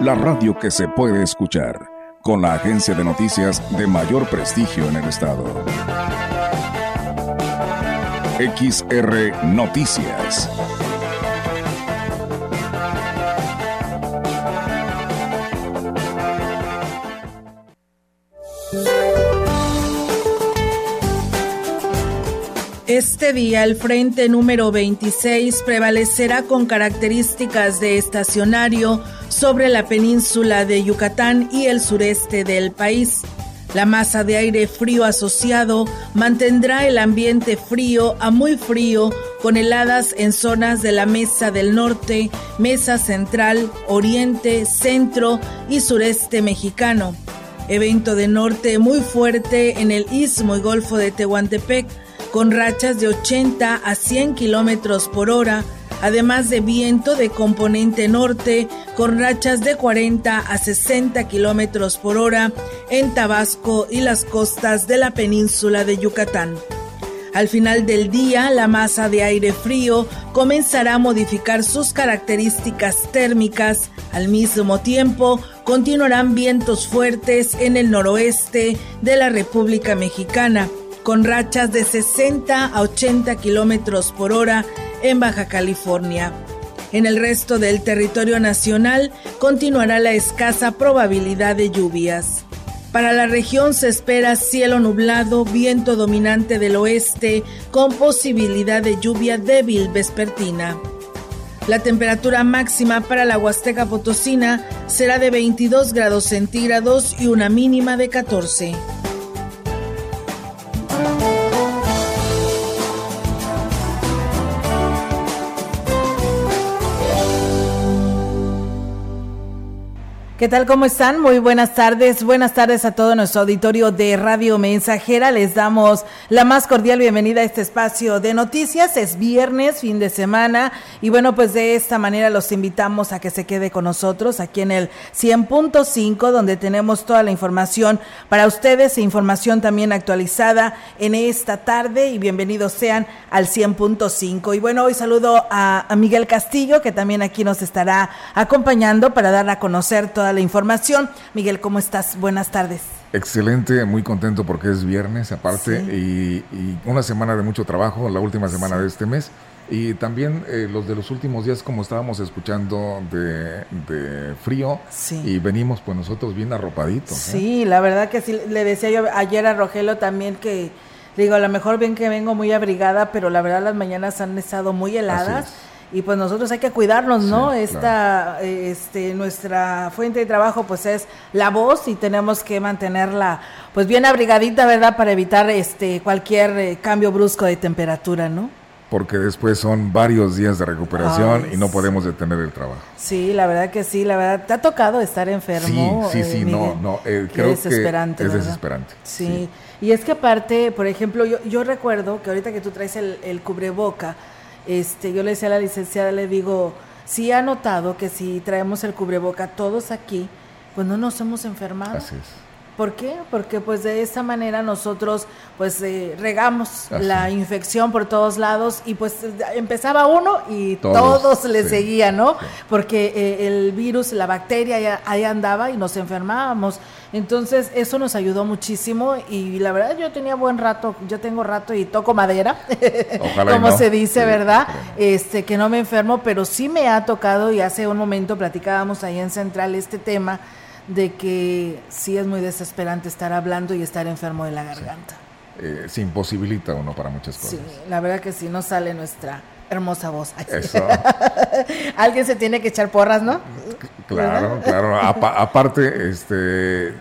la radio que se puede escuchar, con la agencia de noticias de mayor prestigio en el estado. XR Noticias. Este día el frente número 26 prevalecerá con características de estacionario sobre la península de Yucatán y el sureste del país. La masa de aire frío asociado mantendrá el ambiente frío a muy frío con heladas en zonas de la Mesa del Norte, Mesa Central, Oriente, Centro y Sureste mexicano. Evento de norte muy fuerte en el Istmo y Golfo de Tehuantepec con rachas de 80 a 100 kilómetros por hora, además de viento de componente norte con rachas de 40 a 60 kilómetros por hora en Tabasco y las costas de la península de Yucatán. Al final del día, la masa de aire frío comenzará a modificar sus características térmicas. Al mismo tiempo, continuarán vientos fuertes en el noroeste de la República Mexicana con rachas de 60 a 80 kilómetros por hora en Baja California. En el resto del territorio nacional continuará la escasa probabilidad de lluvias. Para la región se espera cielo nublado, viento dominante del oeste con posibilidad de lluvia débil vespertina. La temperatura máxima para la Huasteca Potosina será de 22 grados centígrados y una mínima de 14. ¿Qué tal? ¿Cómo están? Muy buenas tardes. Buenas tardes a todo nuestro auditorio de Radio Mensajera. Les damos la más cordial bienvenida a este espacio de noticias. Es viernes, fin de semana. Y bueno, pues de esta manera los invitamos a que se quede con nosotros aquí en el 100.5, donde tenemos toda la información para ustedes e información también actualizada en esta tarde. Y bienvenidos sean al 100.5. Y bueno, hoy saludo a, Miguel Castillo, que también aquí nos estará acompañando para dar a conocer toda la información. Miguel, ¿cómo estás? Buenas tardes. Excelente, muy contento porque es viernes aparte y, una semana de mucho trabajo, la última semana de este mes. Y también eh, los de los últimos días, como estábamos escuchando de, frío, y venimos pues nosotros bien arropaditos. ¿eh? Sí, la verdad que sí, le decía yo ayer a Rogelio también que, digo, a lo mejor bien que vengo muy abrigada, pero la verdad las mañanas han estado muy heladas y pues nosotros hay que cuidarnos, ¿no? Esta, este, nuestra fuente de trabajo pues es la voz y tenemos que mantenerla pues bien abrigadita, ¿verdad? Para evitar este cualquier eh, cambio brusco de temperatura, ¿no? Porque después son varios días de recuperación y no podemos detener el trabajo. Sí, la verdad que sí, la verdad. ¿Te ha tocado estar enfermo? Sí, sí, sí, no, no. Eh, creo es desesperante. es desesperante. Sí. y es que aparte, por ejemplo, yo, yo recuerdo que ahorita que tú traes el, el cubreboca, este, yo le decía a la licenciada, le digo, sí ha notado que si traemos el cubreboca todos aquí, pues no nos hemos enfermado. Así. ¿Por qué? Porque pues de esta manera nosotros pues eh, regamos la infección por todos lados y pues empezaba uno y todos, le seguían, ¿no? Porque eh, el virus, la bacteria ahí andaba y nos enfermábamos. Entonces eso nos ayudó muchísimo y la verdad yo tenía buen rato, yo tengo rato y toco madera, como se dice, ¿verdad? Este que no me enfermo, pero sí me ha tocado y hace un momento platicábamos ahí en Central este tema de que sí es muy desesperante estar hablando y estar enfermo de la garganta. Eh, se imposibilita uno para muchas cosas. Sí, la verdad que sí, no sale nuestra hermosa voz. Eso. Alguien se tiene que echar porras, ¿no? Claro, claro. aparte, este,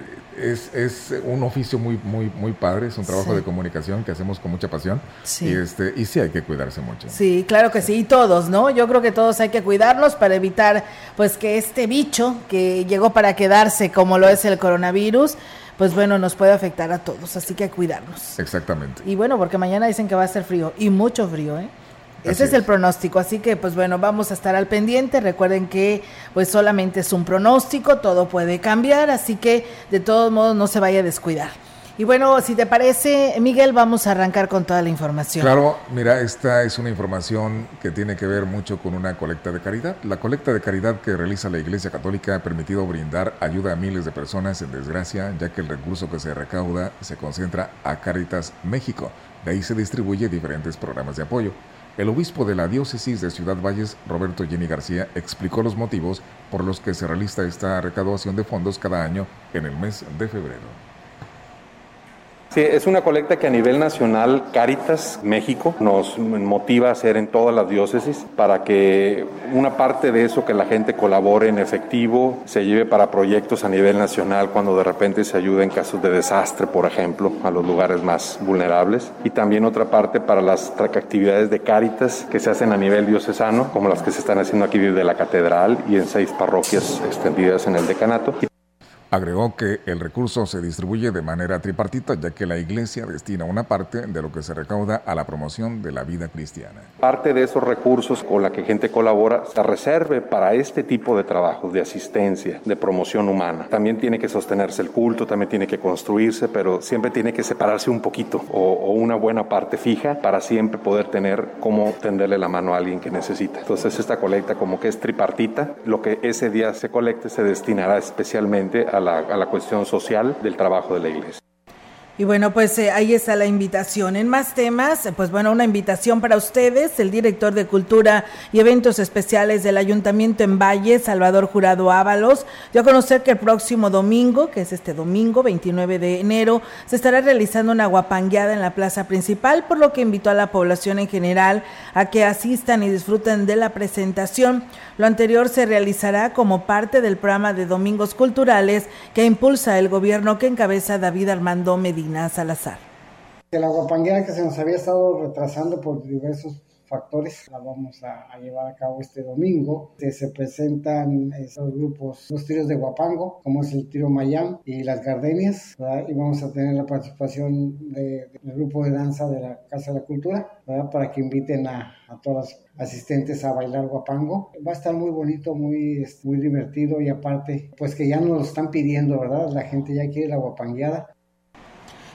es, es, un oficio muy, muy, muy padre, es un trabajo de comunicación que hacemos con mucha pasión. Sí. Y, este, y sí hay que cuidarse mucho. Sí, claro que sí, y todos, ¿no? Yo creo que todos hay que cuidarnos para evitar pues que este bicho que llegó para quedarse como lo es el coronavirus, pues bueno, nos puede afectar a todos, así que cuidarnos. Exactamente. Y bueno, porque mañana dicen que va a ser frío, y mucho frío, ¿eh? Ese es, el pronóstico, así que pues bueno, vamos a estar al pendiente. Recuerden que pues solamente es un pronóstico, todo puede cambiar, así que de todos modos no se vaya a descuidar. Y bueno, si te parece, Miguel, vamos a arrancar con toda la información. Claro, mira, esta es una información que tiene que ver mucho con una colecta de caridad. La colecta de caridad que realiza la Iglesia Católica ha permitido brindar ayuda a miles de personas en desgracia, ya que el recurso que se recauda se concentra a Caritas México. De ahí se distribuye diferentes programas de apoyo. El obispo de la diócesis de Ciudad Valles, Roberto Jenny García, explicó los motivos por los que se realiza esta recaudación de fondos cada año en el mes de febrero. Sí, es una colecta que a nivel nacional Caritas México nos motiva a hacer en todas las diócesis para que una parte de eso que la gente colabore en efectivo se lleve para proyectos a nivel nacional cuando de repente se ayuda en casos de desastre, por ejemplo, a los lugares más vulnerables y también otra parte para las actividades de Caritas que se hacen a nivel diocesano, como las que se están haciendo aquí desde la catedral y en seis parroquias extendidas en el decanato. Agregó que el recurso se distribuye de manera tripartita, ya que la Iglesia destina una parte de lo que se recauda a la promoción de la vida cristiana. Parte de esos recursos con la que gente colabora se reserve para este tipo de trabajos de asistencia, de promoción humana. También tiene que sostenerse el culto, también tiene que construirse, pero siempre tiene que separarse un poquito o, o una buena parte fija para siempre poder tener cómo tenderle la mano a alguien que necesita. Entonces esta colecta como que es tripartita, lo que ese día se colecte se destinará especialmente a a la, cuestión social del trabajo de la iglesia. Y bueno, pues eh, ahí está la invitación. En más temas, pues bueno, una invitación para ustedes, el director de Cultura y Eventos Especiales del Ayuntamiento en Valle, Salvador Jurado Ábalos, dio a conocer que el próximo domingo, que es este domingo, 29 de enero, se estará realizando una guapangueada en la plaza principal, por lo que invitó a la población en general a que asistan y disfruten de la presentación. Lo anterior se realizará como parte del programa de Domingos Culturales que impulsa el gobierno que encabeza David Armando Medina Salazar. Que se nos había estado retrasando por diversos factores la vamos a, llevar a cabo este domingo. Se, presentan estos grupos, los tiros de Guapango, como es el tiro Mayam y las Gardenias, y vamos a tener la participación del grupo de danza de la Casa de la Cultura, para que inviten a, a todas las asistentes a bailar guapango. Va a estar muy bonito, muy, este, muy divertido y aparte, pues que ya nos lo están pidiendo, ¿verdad? La gente ya quiere la guapangueada.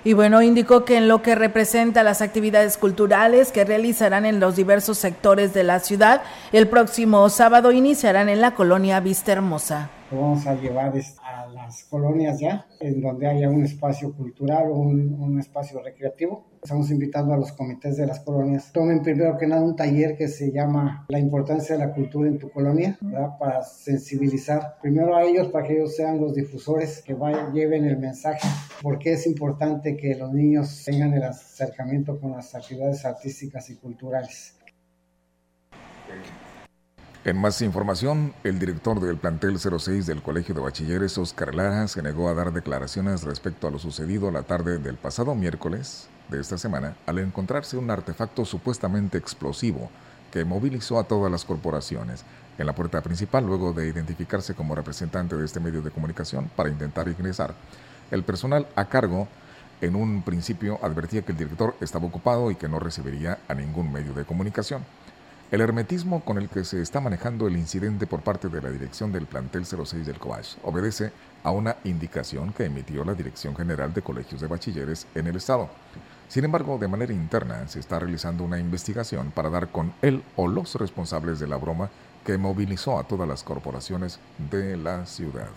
Y bueno, indicó que en lo que representa las actividades culturales que realizarán en los diversos sectores de la ciudad, el próximo sábado iniciarán en la colonia Vista Hermosa vamos a llevar a las colonias ya, en donde haya un espacio cultural o un, espacio recreativo. Estamos invitando a los comités de las colonias. Tomen primero que nada un taller que se llama La importancia de la cultura en tu colonia, para sensibilizar primero a ellos, para que ellos sean los difusores que vayan, lleven el mensaje, porque es importante que los niños tengan el acercamiento con las actividades artísticas y culturales. En más información, el director del plantel 06 del Colegio de Bachilleres, Oscar Lara, se negó a dar declaraciones respecto a lo sucedido la tarde del pasado miércoles de esta semana al encontrarse un artefacto supuestamente explosivo que movilizó a todas las corporaciones en la puerta principal luego de identificarse como representante de este medio de comunicación para intentar ingresar. El personal a cargo en un principio advertía que el director estaba ocupado y que no recibiría a ningún medio de comunicación. El hermetismo con el que se está manejando el incidente por parte de la dirección del plantel 06 del COASH obedece a una indicación que emitió la Dirección General de Colegios de Bachilleres en el Estado. Sin embargo, de manera interna se está realizando una investigación para dar con él o los responsables de la broma que movilizó a todas las corporaciones de la ciudad.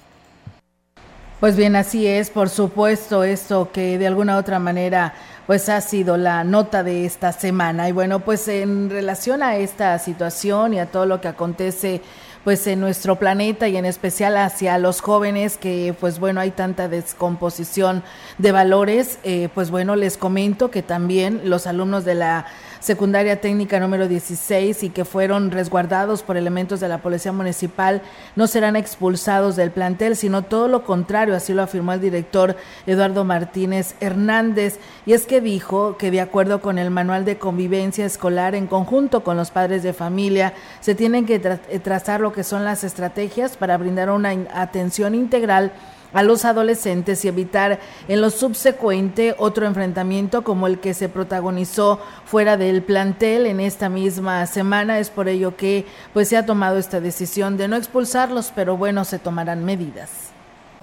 Pues bien, así es, por supuesto, esto que de alguna otra manera pues ha sido la nota de esta semana. Y bueno, pues en relación a esta situación y a todo lo que acontece pues en nuestro planeta y en especial hacia los jóvenes que pues bueno hay tanta descomposición de valores, eh, pues bueno les comento que también los alumnos de la secundaria técnica número 16 y que fueron resguardados por elementos de la Policía Municipal no serán expulsados del plantel, sino todo lo contrario, así lo afirmó el director Eduardo Martínez Hernández. Y es que dijo que de acuerdo con el manual de convivencia escolar, en conjunto con los padres de familia, se tienen que trazar lo que son las estrategias para brindar una atención integral a los adolescentes y evitar en lo subsecuente otro enfrentamiento como el que se protagonizó fuera del plantel en esta misma semana. Es por ello que pues se ha tomado esta decisión de no expulsarlos, pero bueno, se tomarán medidas.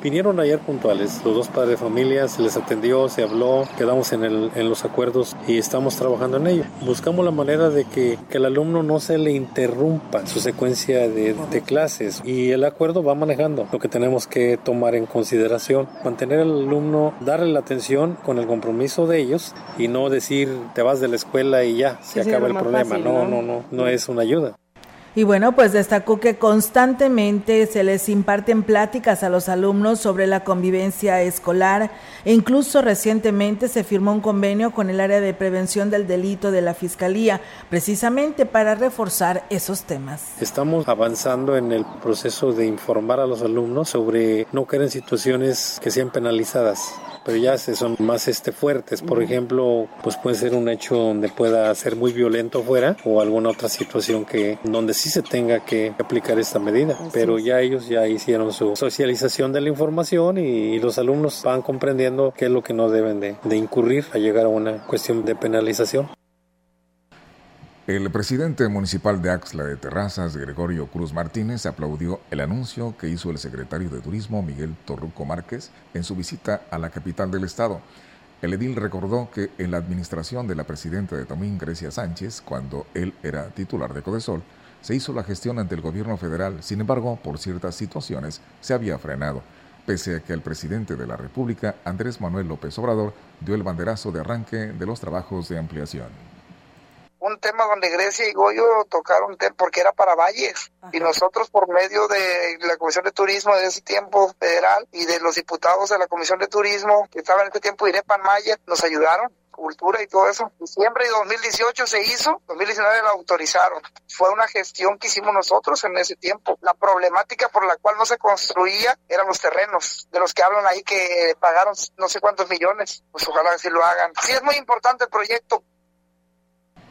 Vinieron ayer puntuales, los dos padres de familia, se les atendió, se habló, quedamos en, el, en los acuerdos y estamos trabajando en ello. Buscamos la manera de que, que el alumno no se le interrumpa su secuencia de, de, clases y el acuerdo va manejando lo que tenemos que tomar en consideración, mantener al alumno, darle la atención con el compromiso de ellos y no decir te vas de la escuela y ya, se acaba el problema. no, no, no, no es una ayuda. Y bueno, pues destacó que constantemente se les imparten pláticas a los alumnos sobre la convivencia escolar e incluso recientemente se firmó un convenio con el área de prevención del delito de la Fiscalía, precisamente para reforzar esos temas. Estamos avanzando en el proceso de informar a los alumnos sobre no caer en situaciones que sean penalizadas pero ya se son más este fuertes. Por ejemplo, pues puede ser un hecho donde pueda ser muy violento fuera o alguna otra situación que donde sí se tenga que aplicar esta medida. Pero ya ellos ya hicieron su socialización de la información y, los alumnos van comprendiendo qué es lo que no deben de, de incurrir a llegar a una cuestión de penalización. El presidente municipal de Axla de Terrazas, Gregorio Cruz Martínez, aplaudió el anuncio que hizo el secretario de Turismo, Miguel Torruco Márquez, en su visita a la capital del estado. El edil recordó que en la administración de la presidenta de Tomín, Grecia Sánchez, cuando él era titular de Codesol, se hizo la gestión ante el gobierno federal, sin embargo, por ciertas situaciones se había frenado, pese a que el presidente de la República, Andrés Manuel López Obrador, dio el banderazo de arranque de los trabajos de ampliación un tema donde Grecia y Goyo tocaron porque era para valles y nosotros por medio de la Comisión de Turismo de ese tiempo federal y de los diputados de la Comisión de Turismo que estaban en ese tiempo Irepan Mayer nos ayudaron cultura y todo eso. Diciembre de 2018 se hizo, 2019 la autorizaron. Fue una gestión que hicimos nosotros en ese tiempo. La problemática por la cual no se construía eran los terrenos, de los que hablan ahí que pagaron no sé cuántos millones. Pues ojalá que sí lo hagan. Sí es muy importante el proyecto,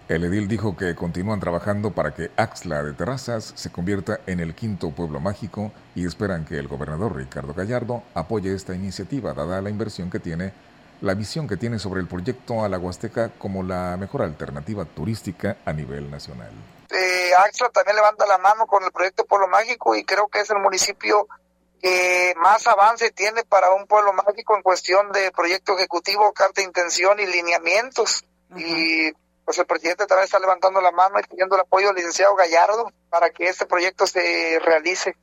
el edil dijo que continúan trabajando para que Axla de Terrazas se convierta en el quinto pueblo mágico y esperan que el gobernador Ricardo Gallardo apoye esta iniciativa, dada la inversión que tiene, la visión que tiene sobre el proyecto a la Huasteca como la mejor alternativa turística a nivel nacional. Eh, Axla también levanta la mano con el proyecto Pueblo Mágico y creo que es el municipio que más avance tiene para un pueblo mágico en cuestión de proyecto ejecutivo, carta de intención y lineamientos. Y pues el presidente también está levantando la mano y pidiendo el apoyo del licenciado Gallardo para que este proyecto se realice.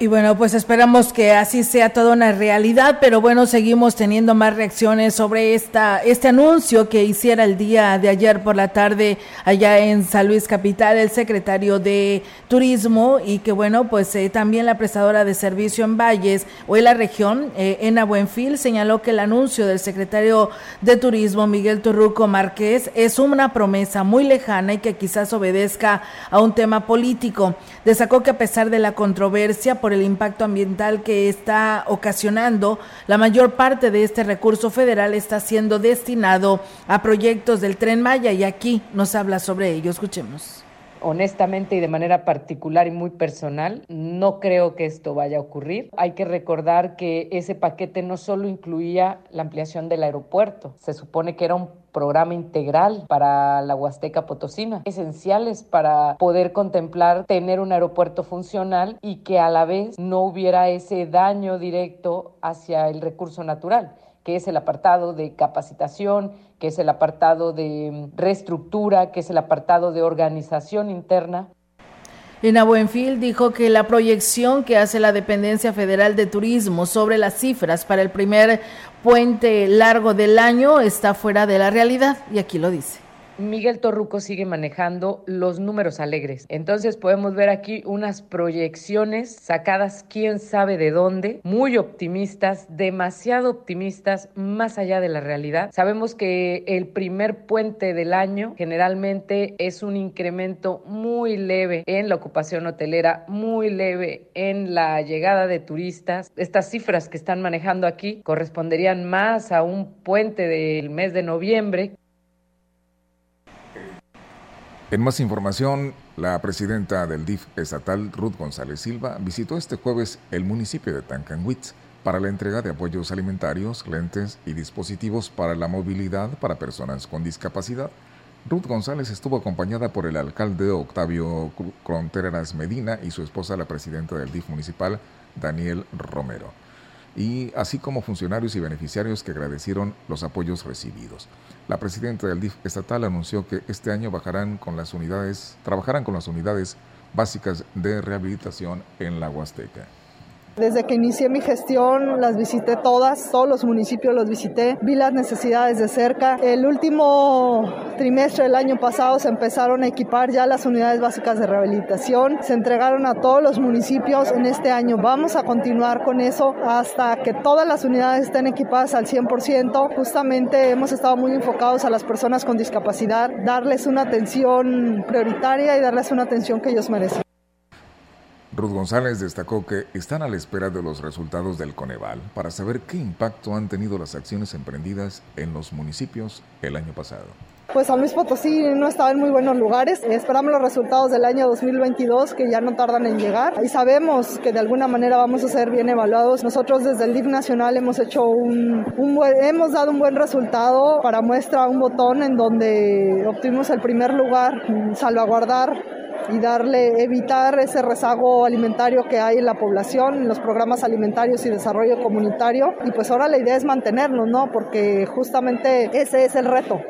Y bueno, pues esperamos que así sea toda una realidad, pero bueno, seguimos teniendo más reacciones sobre esta este anuncio que hiciera el día de ayer por la tarde allá en San Luis Capital el secretario de Turismo y que bueno, pues eh, también la prestadora de servicio en Valles o en la región, eh, Ena Buenfil, señaló que el anuncio del secretario de Turismo Miguel Torruco Márquez es una promesa muy lejana y que quizás obedezca a un tema político. Destacó que a pesar de la controversia por el impacto ambiental que está ocasionando, la mayor parte de este recurso federal está siendo destinado a proyectos del tren Maya y aquí nos habla sobre ello. Escuchemos honestamente y de manera particular y muy personal, no creo que esto vaya a ocurrir. Hay que recordar que ese paquete no solo incluía la ampliación del aeropuerto, se supone que era un programa integral para la Huasteca Potosina, esenciales para poder contemplar tener un aeropuerto funcional y que a la vez no hubiera ese daño directo hacia el recurso natural que es el apartado de capacitación, que es el apartado de reestructura, que es el apartado de organización interna. Lina Buenfil dijo que la proyección que hace la Dependencia Federal de Turismo sobre las cifras para el primer puente largo del año está fuera de la realidad y aquí lo dice. Miguel Torruco sigue manejando los números alegres. Entonces podemos ver aquí unas proyecciones sacadas quién sabe de dónde, muy optimistas, demasiado optimistas, más allá de la realidad. Sabemos que el primer puente del año generalmente es un incremento muy leve en la ocupación hotelera, muy leve en la llegada de turistas. Estas cifras que están manejando aquí corresponderían más a un puente del mes de noviembre en más información, la presidenta del DIF estatal, Ruth González Silva, visitó este jueves el municipio de Tancanwitz para la entrega de apoyos alimentarios, lentes y dispositivos para la movilidad para personas con discapacidad. Ruth González estuvo acompañada por el alcalde Octavio Contreras Medina y su esposa, la presidenta del DIF municipal, Daniel Romero, y así como funcionarios y beneficiarios que agradecieron los apoyos recibidos. La presidenta del DIF estatal anunció que este año bajarán con las unidades, trabajarán con las unidades básicas de rehabilitación en la Huasteca. Desde que inicié mi gestión las visité todas, todos los municipios los visité, vi las necesidades de cerca. El último trimestre del año pasado se empezaron a equipar ya las unidades básicas de rehabilitación, se entregaron a todos los municipios en este año. Vamos a continuar con eso hasta que todas las unidades estén equipadas al 100%. Justamente hemos estado muy enfocados a las personas con discapacidad, darles una atención prioritaria y darles una atención que ellos merecen. Ruth González destacó que están a la espera de los resultados del Coneval para saber qué impacto han tenido las acciones emprendidas en los municipios el año pasado. Pues San Luis Potosí no estaba en muy buenos lugares. Esperamos los resultados del año 2022 que ya no tardan en llegar y sabemos que de alguna manera vamos a ser bien evaluados. Nosotros desde el DIF Nacional hemos hecho un, un hemos dado un buen resultado para muestra un botón en donde obtuvimos el primer lugar, salvaguardar y darle, evitar ese rezago alimentario que hay en la población, en los programas alimentarios y desarrollo comunitario. Y pues ahora la idea es mantenernos, ¿no? Porque justamente ese es el reto.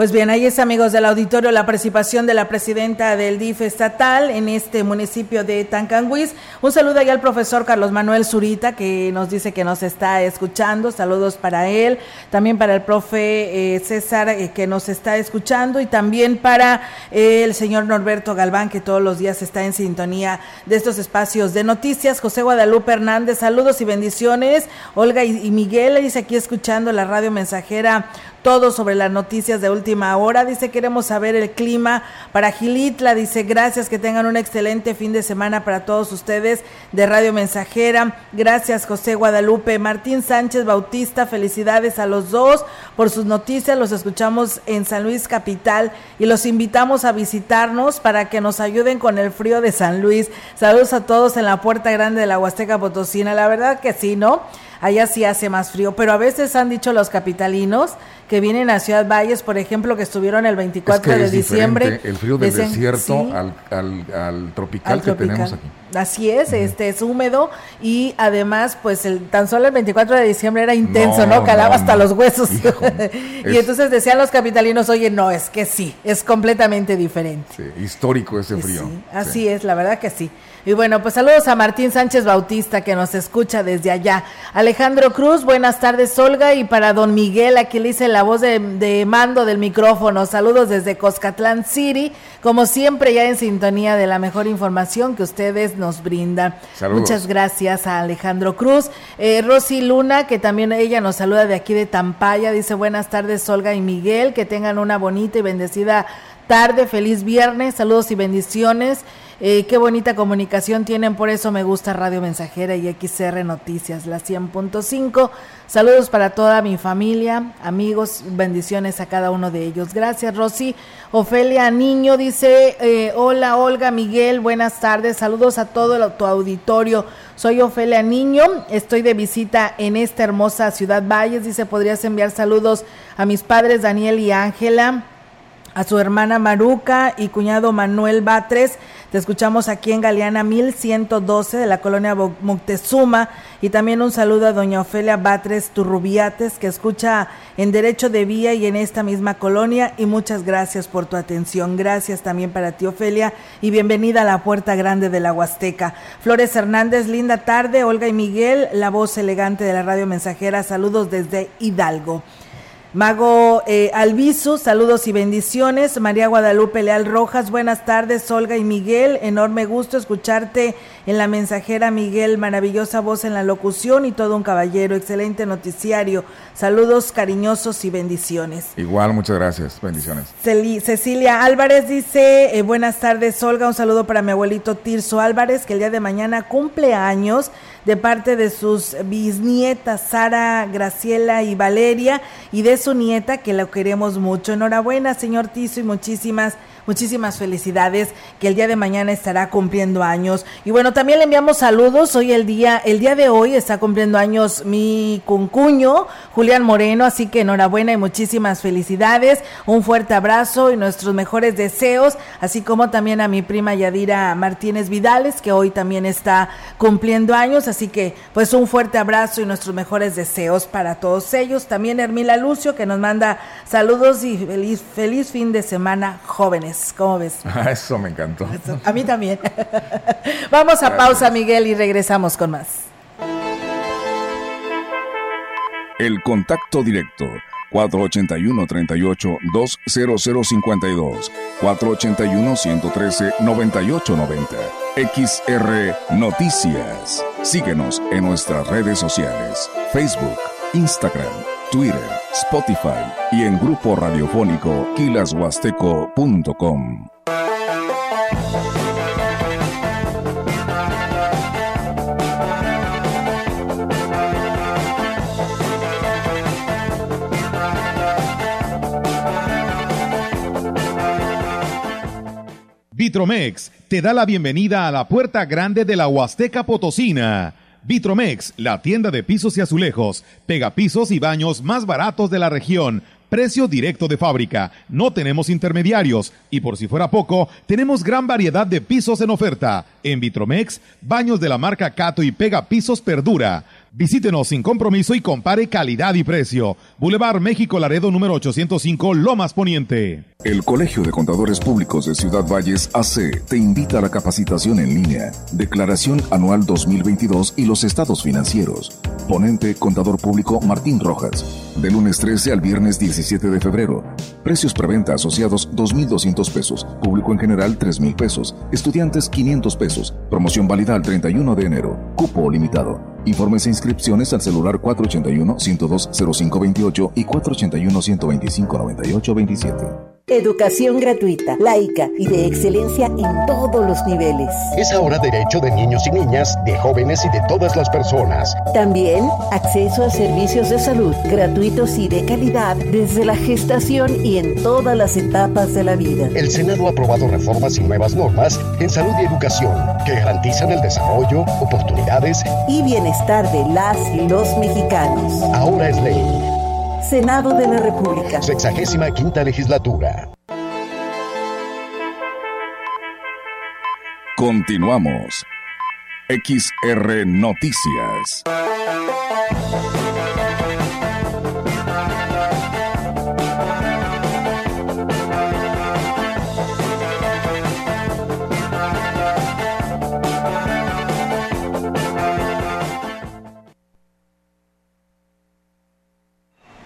Pues bien, ahí es amigos del auditorio la participación de la presidenta del DIF estatal en este municipio de Tancanguis. Un saludo ahí al profesor Carlos Manuel Zurita que nos dice que nos está escuchando. Saludos para él, también para el profe eh, César eh, que nos está escuchando y también para eh, el señor Norberto Galván que todos los días está en sintonía de estos espacios de noticias. José Guadalupe Hernández, saludos y bendiciones. Olga y, y Miguel dice aquí escuchando la radio mensajera todo sobre las noticias de última hora. Dice, queremos saber el clima para Gilitla. Dice, gracias, que tengan un excelente fin de semana para todos ustedes de Radio Mensajera. Gracias, José Guadalupe. Martín Sánchez Bautista, felicidades a los dos por sus noticias. Los escuchamos en San Luis Capital y los invitamos a visitarnos para que nos ayuden con el frío de San Luis. Saludos a todos en la Puerta Grande de la Huasteca Potosina. La verdad que sí, ¿no? allá sí hace más frío, pero a veces han dicho los capitalinos que vienen a Ciudad Valles, por ejemplo, que estuvieron el 24 de diciembre. El frío del desierto al, tropical que tenemos aquí. Así es, este es húmedo y además, pues el tan solo el 24 de diciembre era intenso, ¿no? Calaba hasta los huesos. y entonces decían los capitalinos, oye, no, es que sí, es completamente diferente. histórico ese frío. así es, la verdad que sí. Y bueno, pues saludos a Martín Sánchez Bautista que nos escucha desde allá. Alejandro Cruz, buenas tardes Olga y para don Miguel, aquí le hice la voz de, mando del micrófono. Saludos desde Coscatlán City, como siempre ya en sintonía de la mejor información que ustedes nos brindan. Muchas gracias a Alejandro Cruz. Eh, Rosy Luna, que también ella nos saluda de aquí de Tampaya, dice buenas tardes Olga y Miguel, que tengan una bonita y bendecida tarde, feliz viernes, saludos y bendiciones. Eh, qué bonita comunicación tienen, por eso me gusta Radio Mensajera y XR Noticias, la 100.5. Saludos para toda mi familia, amigos, bendiciones a cada uno de ellos. Gracias, Rosy. Ofelia Niño dice, eh, hola Olga, Miguel, buenas tardes, saludos a todo el, tu auditorio. Soy Ofelia Niño, estoy de visita en esta hermosa ciudad Valles. Dice, podrías enviar saludos a mis padres Daniel y Ángela, a su hermana Maruca y cuñado Manuel Batres te escuchamos aquí en Galeana 1112 de la colonia Moctezuma y también un saludo a doña Ofelia Batres Turrubiates que escucha en Derecho de Vía y en esta misma colonia y muchas gracias por tu atención. Gracias también para ti Ofelia y bienvenida a la Puerta Grande de la Huasteca. Flores Hernández, linda tarde. Olga y Miguel, la voz elegante de la radio mensajera. Saludos desde Hidalgo. Mago eh, saludos y bendiciones. María Guadalupe Leal Rojas, buenas tardes. Olga y Miguel, enorme gusto escucharte en la mensajera Miguel, maravillosa voz en la locución y todo un caballero, excelente noticiario. Saludos cariñosos y bendiciones. Igual, muchas gracias, bendiciones. Cecilia Álvarez dice, eh, buenas tardes Olga, un saludo para mi abuelito Tirso Álvarez, que el día de mañana cumple años de parte de sus bisnietas Sara, Graciela y Valeria y de su nieta que la queremos mucho. Enhorabuena, señor Tizo, y muchísimas Muchísimas felicidades que el día de mañana estará cumpliendo años. Y bueno, también le enviamos saludos. Hoy el día, el día de hoy está cumpliendo años mi cuncuño, Julián Moreno, así que enhorabuena y muchísimas felicidades. Un fuerte abrazo y nuestros mejores deseos, así como también a mi prima Yadira Martínez Vidales, que hoy también está cumpliendo años. Así que, pues un fuerte abrazo y nuestros mejores deseos para todos ellos. También Hermila Lucio, que nos manda saludos y feliz, feliz fin de semana, jóvenes. ¿Cómo ves? Ah, eso me encantó. a mí también. Vamos a pausa, Miguel, y regresamos con más. El contacto directo 481-38-20052, 481-113-9890. XR Noticias. Síguenos en nuestras redes sociales, Facebook, Instagram, Twitter, Spotify y en grupo radiofónico kilashuasteco.com. Vitromex te da la bienvenida a la puerta grande de la Huasteca Potosina Vitromex, la tienda de pisos y azulejos, pega pisos y baños más baratos de la región. Precio directo de fábrica. No tenemos intermediarios. Y por si fuera poco, tenemos gran variedad de pisos en oferta. En Vitromex, baños de la marca Cato y Pega Pisos Perdura. Visítenos sin compromiso y compare calidad y precio. Boulevard México Laredo número 805 Lomas Poniente. El Colegio de Contadores Públicos de Ciudad Valles AC te invita a la capacitación en línea, Declaración Anual 2022 y los estados financieros. Ponente Contador Público Martín Rojas. De lunes 13 al viernes 17 de febrero. Precios preventa asociados 2.200 pesos. Público en general 3.000 pesos. Estudiantes 500 pesos. Promoción válida al 31 de enero. Cupo limitado. Informes e inscripciones al celular 481-102-0528 y 481-125-9827. Educación gratuita, laica y de excelencia en todos los niveles. Es ahora derecho de niños y niñas, de jóvenes y de todas las personas. También acceso a servicios de salud gratuitos y de calidad desde la gestación y en todas las etapas de la vida. El Senado ha aprobado reformas y nuevas normas en salud y educación que garantizan el desarrollo, oportunidades y bienestar de las y los mexicanos. Ahora es ley. Senado de la República. Sexagésima quinta legislatura. Continuamos. XR Noticias.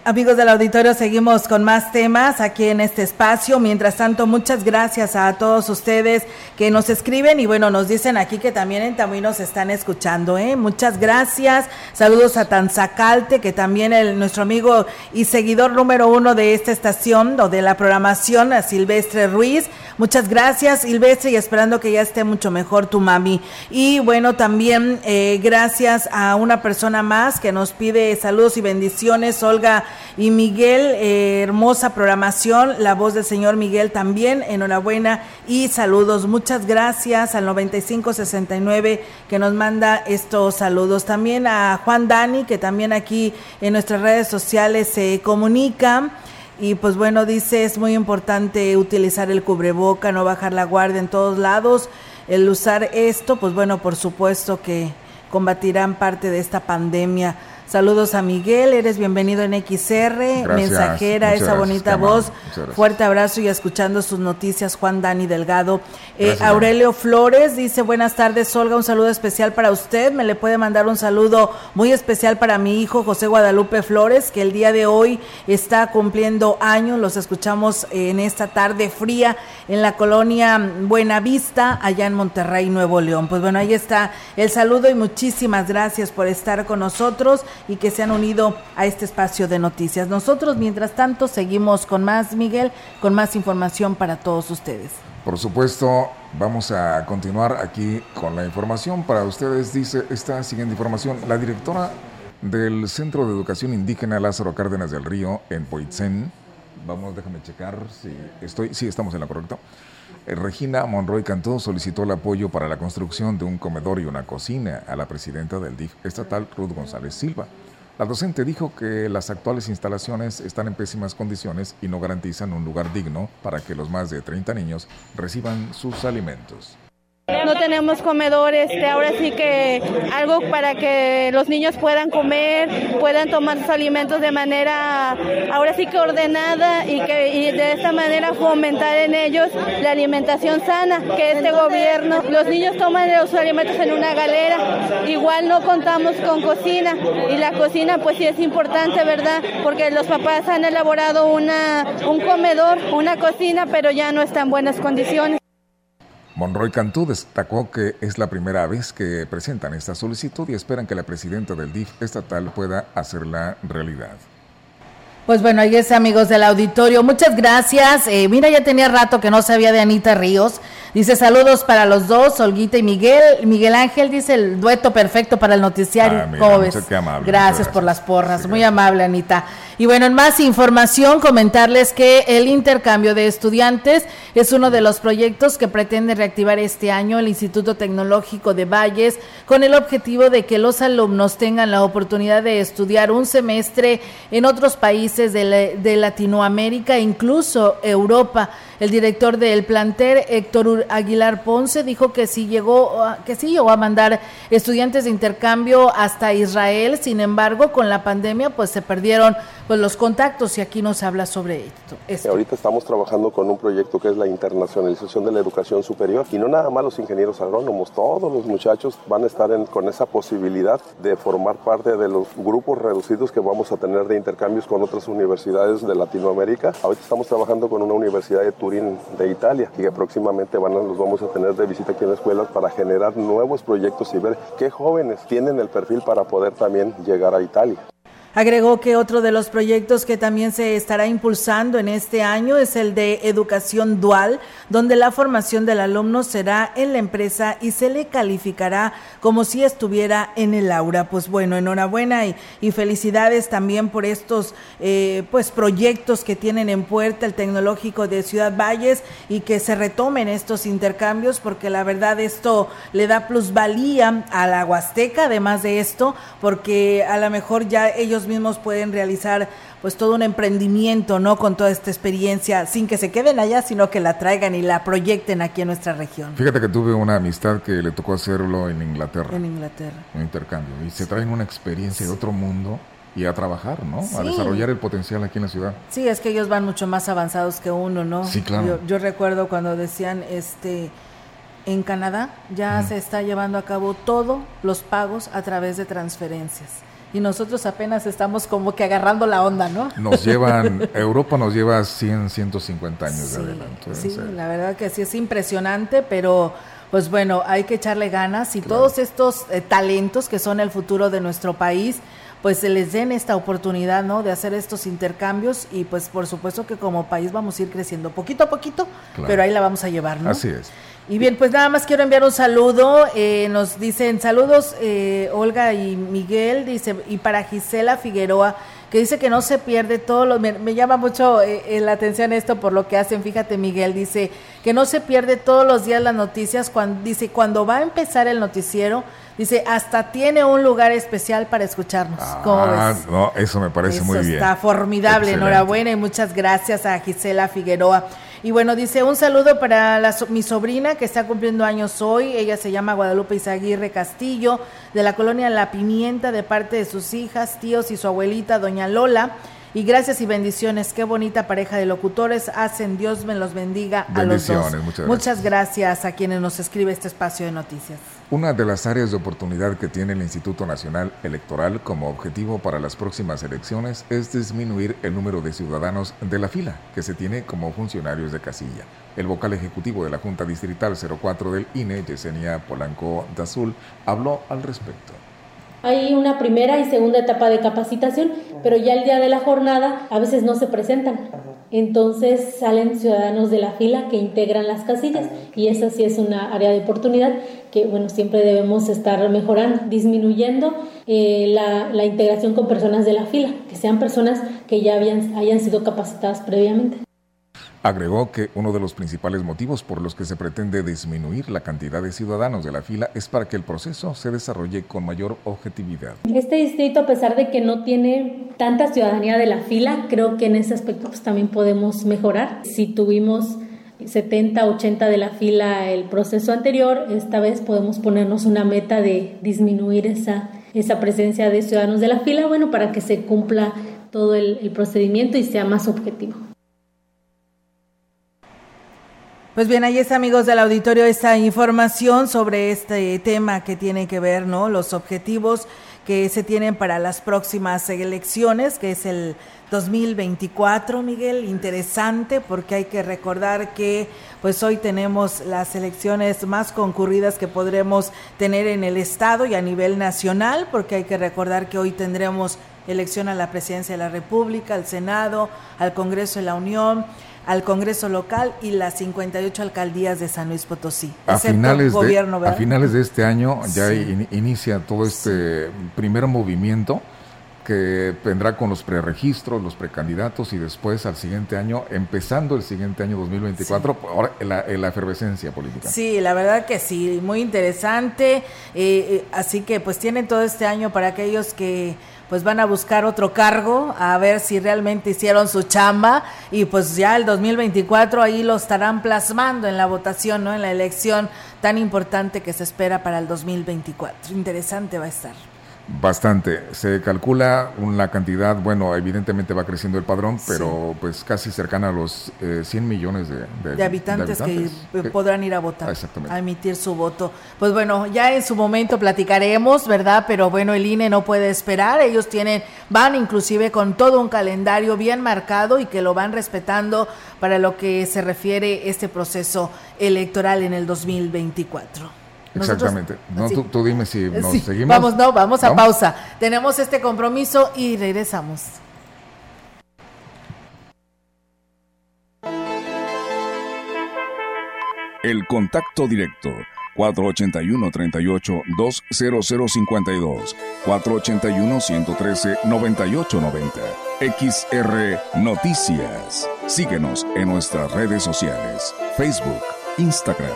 Amigos del auditorio, seguimos con más temas aquí en este espacio. Mientras tanto, muchas gracias a todos ustedes que nos escriben y bueno, nos dicen aquí que también en Tamuí nos están escuchando. ¿eh? Muchas gracias. Saludos a Tanzacalte, que también el, nuestro amigo y seguidor número uno de esta estación o de la programación, a Silvestre Ruiz. Muchas gracias, Silvestre, y esperando que ya esté mucho mejor tu mami. Y bueno, también eh, gracias a una persona más que nos pide saludos y bendiciones, Olga y Miguel, eh, hermosa programación, la voz del señor Miguel también, enhorabuena y saludos. Muchas gracias al 9569 que nos manda estos saludos. También a Juan Dani, que también aquí en nuestras redes sociales se comunica. Y pues bueno, dice, es muy importante utilizar el cubreboca, no bajar la guardia en todos lados. El usar esto, pues bueno, por supuesto que combatirán parte de esta pandemia. Saludos a Miguel, eres bienvenido en XR, mensajera, esa bonita voz. Fuerte abrazo y escuchando sus noticias, Juan Dani Delgado. Eh, Aurelio Flores dice, buenas tardes, Olga, un saludo especial para usted. Me le puede mandar un saludo muy especial para mi hijo José Guadalupe Flores, que el día de hoy está cumpliendo años. Los escuchamos en esta tarde fría en la colonia Buenavista, allá en Monterrey, Nuevo León. Pues bueno, ahí está el saludo y muchísimas gracias por estar con nosotros y que se han unido a este espacio de noticias. Nosotros, mientras tanto, seguimos con más, Miguel, con más información para todos ustedes. Por supuesto, vamos a continuar aquí con la información para ustedes. Dice esta siguiente información, la directora del Centro de Educación Indígena Lázaro Cárdenas del Río en Poitzen, vamos, déjame checar si estoy, sí, estamos en la correcta. Eh, Regina Monroy Cantó solicitó el apoyo para la construcción de un comedor y una cocina a la presidenta del DIF estatal, Ruth González Silva. La docente dijo que las actuales instalaciones están en pésimas condiciones y no garantizan un lugar digno para que los más de 30 niños reciban sus alimentos. No tenemos comedores, este, ahora sí que algo para que los niños puedan comer, puedan tomar sus alimentos de manera, ahora sí que ordenada y que de esta manera fomentar en ellos la alimentación sana, que este gobierno, los niños toman los alimentos en una galera, igual no contamos con cocina y la cocina pues sí es importante, ¿verdad? Porque los papás han elaborado una, un comedor, una cocina, pero ya no está en buenas condiciones. Monroy Cantú destacó que es la primera vez que presentan esta solicitud y esperan que la presidenta del DIF estatal pueda hacerla realidad. Pues bueno, ahí es amigos del auditorio. Muchas gracias. Eh, mira, ya tenía rato que no sabía de Anita Ríos. Dice saludos para los dos, Olguita y Miguel. Miguel Ángel dice el dueto perfecto para el noticiario. Ah, gracias, gracias, por las porras. Muy amable, Anita. Y bueno, en más información, comentarles que el intercambio de estudiantes es uno de los proyectos que pretende reactivar este año el Instituto Tecnológico de Valles con el objetivo de que los alumnos tengan la oportunidad de estudiar un semestre en otros países de, Latinoamérica e incluso Europa. El director del plantel, Héctor Aguilar Ponce, dijo que sí llegó, que sí llegó a mandar estudiantes de intercambio hasta Israel. Sin embargo, con la pandemia, pues se perdieron pues los contactos y aquí nos habla sobre esto, Ahorita estamos trabajando con un proyecto que es la internacionalización de la educación superior y no nada más los ingenieros agrónomos, todos los muchachos van a estar con esa posibilidad de formar parte de los grupos reducidos que vamos a tener de intercambios con otras universidades de Latinoamérica. Ahorita estamos trabajando con una universidad de Turín de Italia y que próximamente van a, los vamos a tener de visita aquí en la escuela para generar nuevos proyectos y ver qué jóvenes tienen el perfil para poder también llegar a Italia. Agregó que otro de los proyectos que también se estará impulsando en este año es el de educación dual, donde la formación del alumno será en la empresa y se le calificará como si estuviera en el aula. Pues bueno, enhorabuena y, felicidades también por estos eh, pues proyectos que tienen en puerta el tecnológico de Ciudad Valles y que se retomen estos intercambios porque la verdad esto le da plusvalía a la Huasteca, además de esto, porque a lo mejor ya ellos mismos pueden realizar pues todo un emprendimiento, ¿no? Con toda esta experiencia, sin que se queden allá, sino que la traigan y la proyecten aquí en nuestra región. Fíjate que tuve una amistad que le tocó hacerlo en Inglaterra. En Inglaterra. Un intercambio. Y se traen una experiencia de otro mundo y a trabajar, ¿no? A desarrollar el potencial aquí en la ciudad. Sí, es que ellos van mucho más avanzados que uno, ¿no? Sí, claro. Yo, yo recuerdo cuando decían, este, en Canadá ya se está llevando a cabo todos los pagos a través de transferencias y nosotros apenas estamos como que agarrando la onda, ¿no? Nos llevan, Europa nos lleva 100, 150 años de adelante. Sí, la verdad que sí es impresionante, pero pues bueno, hay que echarle ganas y todos estos eh, talentos que son el futuro de nuestro país, pues se les den esta oportunidad, ¿no? De hacer estos intercambios y pues por supuesto que como país vamos a ir creciendo poquito a poquito, pero ahí la vamos a llevar, ¿no? Así es. Y bien, pues nada más quiero enviar un saludo. Eh, nos dicen saludos eh, Olga y Miguel, dice, y para Gisela Figueroa, que dice que no se pierde todo lo... Me, llama mucho eh, la atención esto por lo que hacen. Fíjate, Miguel, dice que no se pierde todos los días las noticias. Cuando, dice, cuando va a empezar el noticiero, dice, hasta tiene un lugar especial para escucharnos. Ah, no, eso me parece muy bien. Está formidable. Enhorabuena y muchas gracias a Gisela Figueroa. Y bueno, dice un saludo para mi sobrina que está cumpliendo años hoy. Ella se llama Guadalupe Izaguirre Castillo, de la colonia La Pimienta, de parte de sus hijas, tíos y su abuelita, doña Lola. Y gracias y bendiciones. Qué bonita pareja de locutores hacen. Dios me los bendiga a los dos. Muchas gracias. muchas gracias a quienes nos escribe este espacio de noticias. Una de las áreas de oportunidad que tiene el Instituto Nacional Electoral como objetivo para las próximas elecciones es disminuir el número de ciudadanos de la fila que se tiene como funcionarios de casilla. El vocal ejecutivo de la Junta Distrital 04 del INE, Yesenia Polanco Dazul, habló al respecto. Hay una primera y segunda etapa de capacitación, pero ya el día de la jornada a veces no se presentan. Entonces salen ciudadanos de la fila que integran las casillas y esa sí es una área de oportunidad que bueno siempre debemos estar mejorando, disminuyendo eh, la, la, integración con personas de la fila, que sean personas que ya habían, hayan sido capacitadas previamente. Agregó que uno de los principales motivos por los que se pretende disminuir la cantidad de ciudadanos de la fila es para que el proceso se desarrolle con mayor objetividad. Este distrito, a pesar de que no tiene tanta ciudadanía de la fila, creo que en ese aspecto pues, también podemos mejorar. Si tuvimos 70, 80 de la fila el proceso anterior, esta vez podemos ponernos una meta de disminuir esa, esa presencia de ciudadanos de la fila, bueno, para que se cumpla todo el, el procedimiento y sea más objetivo. Pues bien, ahí está, amigos del auditorio, esta información sobre este tema que tiene que ver, ¿no? Los objetivos que se tienen para las próximas elecciones, que es el 2024, Miguel, interesante porque hay que recordar que pues hoy tenemos las elecciones más concurridas que podremos tener en el estado y a nivel nacional, porque hay que recordar que hoy tendremos elección a la presidencia de la República, al Senado, al Congreso de la Unión, al Congreso local y las 58 alcaldías de San Luis Potosí. A finales, gobierno, de, a finales de este año ya inicia todo este primer movimiento que vendrá con los preregistros, los precandidatos y después al siguiente año, empezando el siguiente año 2024, ahora la, la, efervescencia política. Sí, la verdad que sí, muy interesante. Eh, eh, así que pues tienen todo este año para aquellos que pues van a buscar otro cargo a ver si realmente hicieron su chamba y pues ya el 2024 ahí lo estarán plasmando en la votación, ¿no? En la elección tan importante que se espera para el 2024. Interesante va a estar. Bastante. Se calcula una cantidad, bueno, evidentemente va creciendo el padrón, pero pues casi cercana a los 100 eh, millones de, de, habitantes, que, podrán ir a votar, a emitir su voto. Pues bueno, ya en su momento platicaremos, ¿verdad? Pero bueno, el INE no puede esperar. Ellos tienen, van inclusive con todo un calendario bien marcado y que lo van respetando para lo que se refiere este proceso electoral en el 2024. Exactamente. No, tú, dime si nos seguimos. Vamos, no, vamos a pausa. Tenemos este compromiso y regresamos. El contacto directo 481-38-20052, 481-113-9890. XR Noticias. Síguenos en nuestras redes sociales, Facebook, Instagram,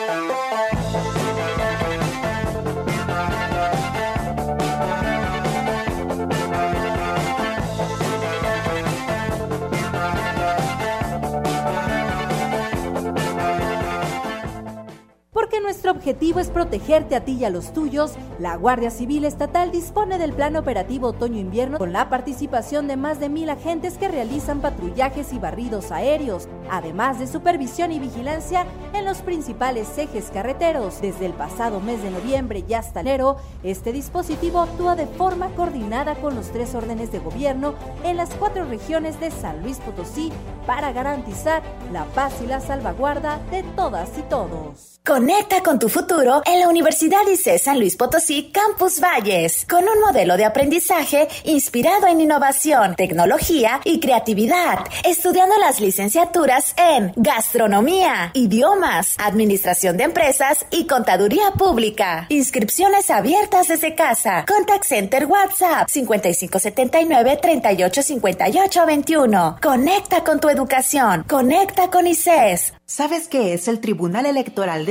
nuestro objetivo es protegerte a ti y a los tuyos, la Guardia Civil Estatal dispone del Plan Operativo Otoño-Invierno con la participación de más de mil agentes que realizan patrullajes y barridos aéreos, además de supervisión y vigilancia en los principales ejes carreteros. Desde el pasado mes de noviembre y hasta enero, este dispositivo actúa de forma coordinada con los tres órdenes de gobierno en las cuatro regiones de San Luis Potosí para garantizar la paz y la salvaguarda de todas y todos. Conecta con tu futuro en la Universidad ICE San Luis Potosí Campus Valles, con un modelo de aprendizaje inspirado en innovación, tecnología y creatividad, estudiando las licenciaturas en gastronomía, idiomas, administración de empresas y contaduría pública. Inscripciones abiertas desde casa. Contact Center WhatsApp 5579 385821. Conecta con tu educación. Conecta con ICES. ¿Sabes qué es el Tribunal Electoral de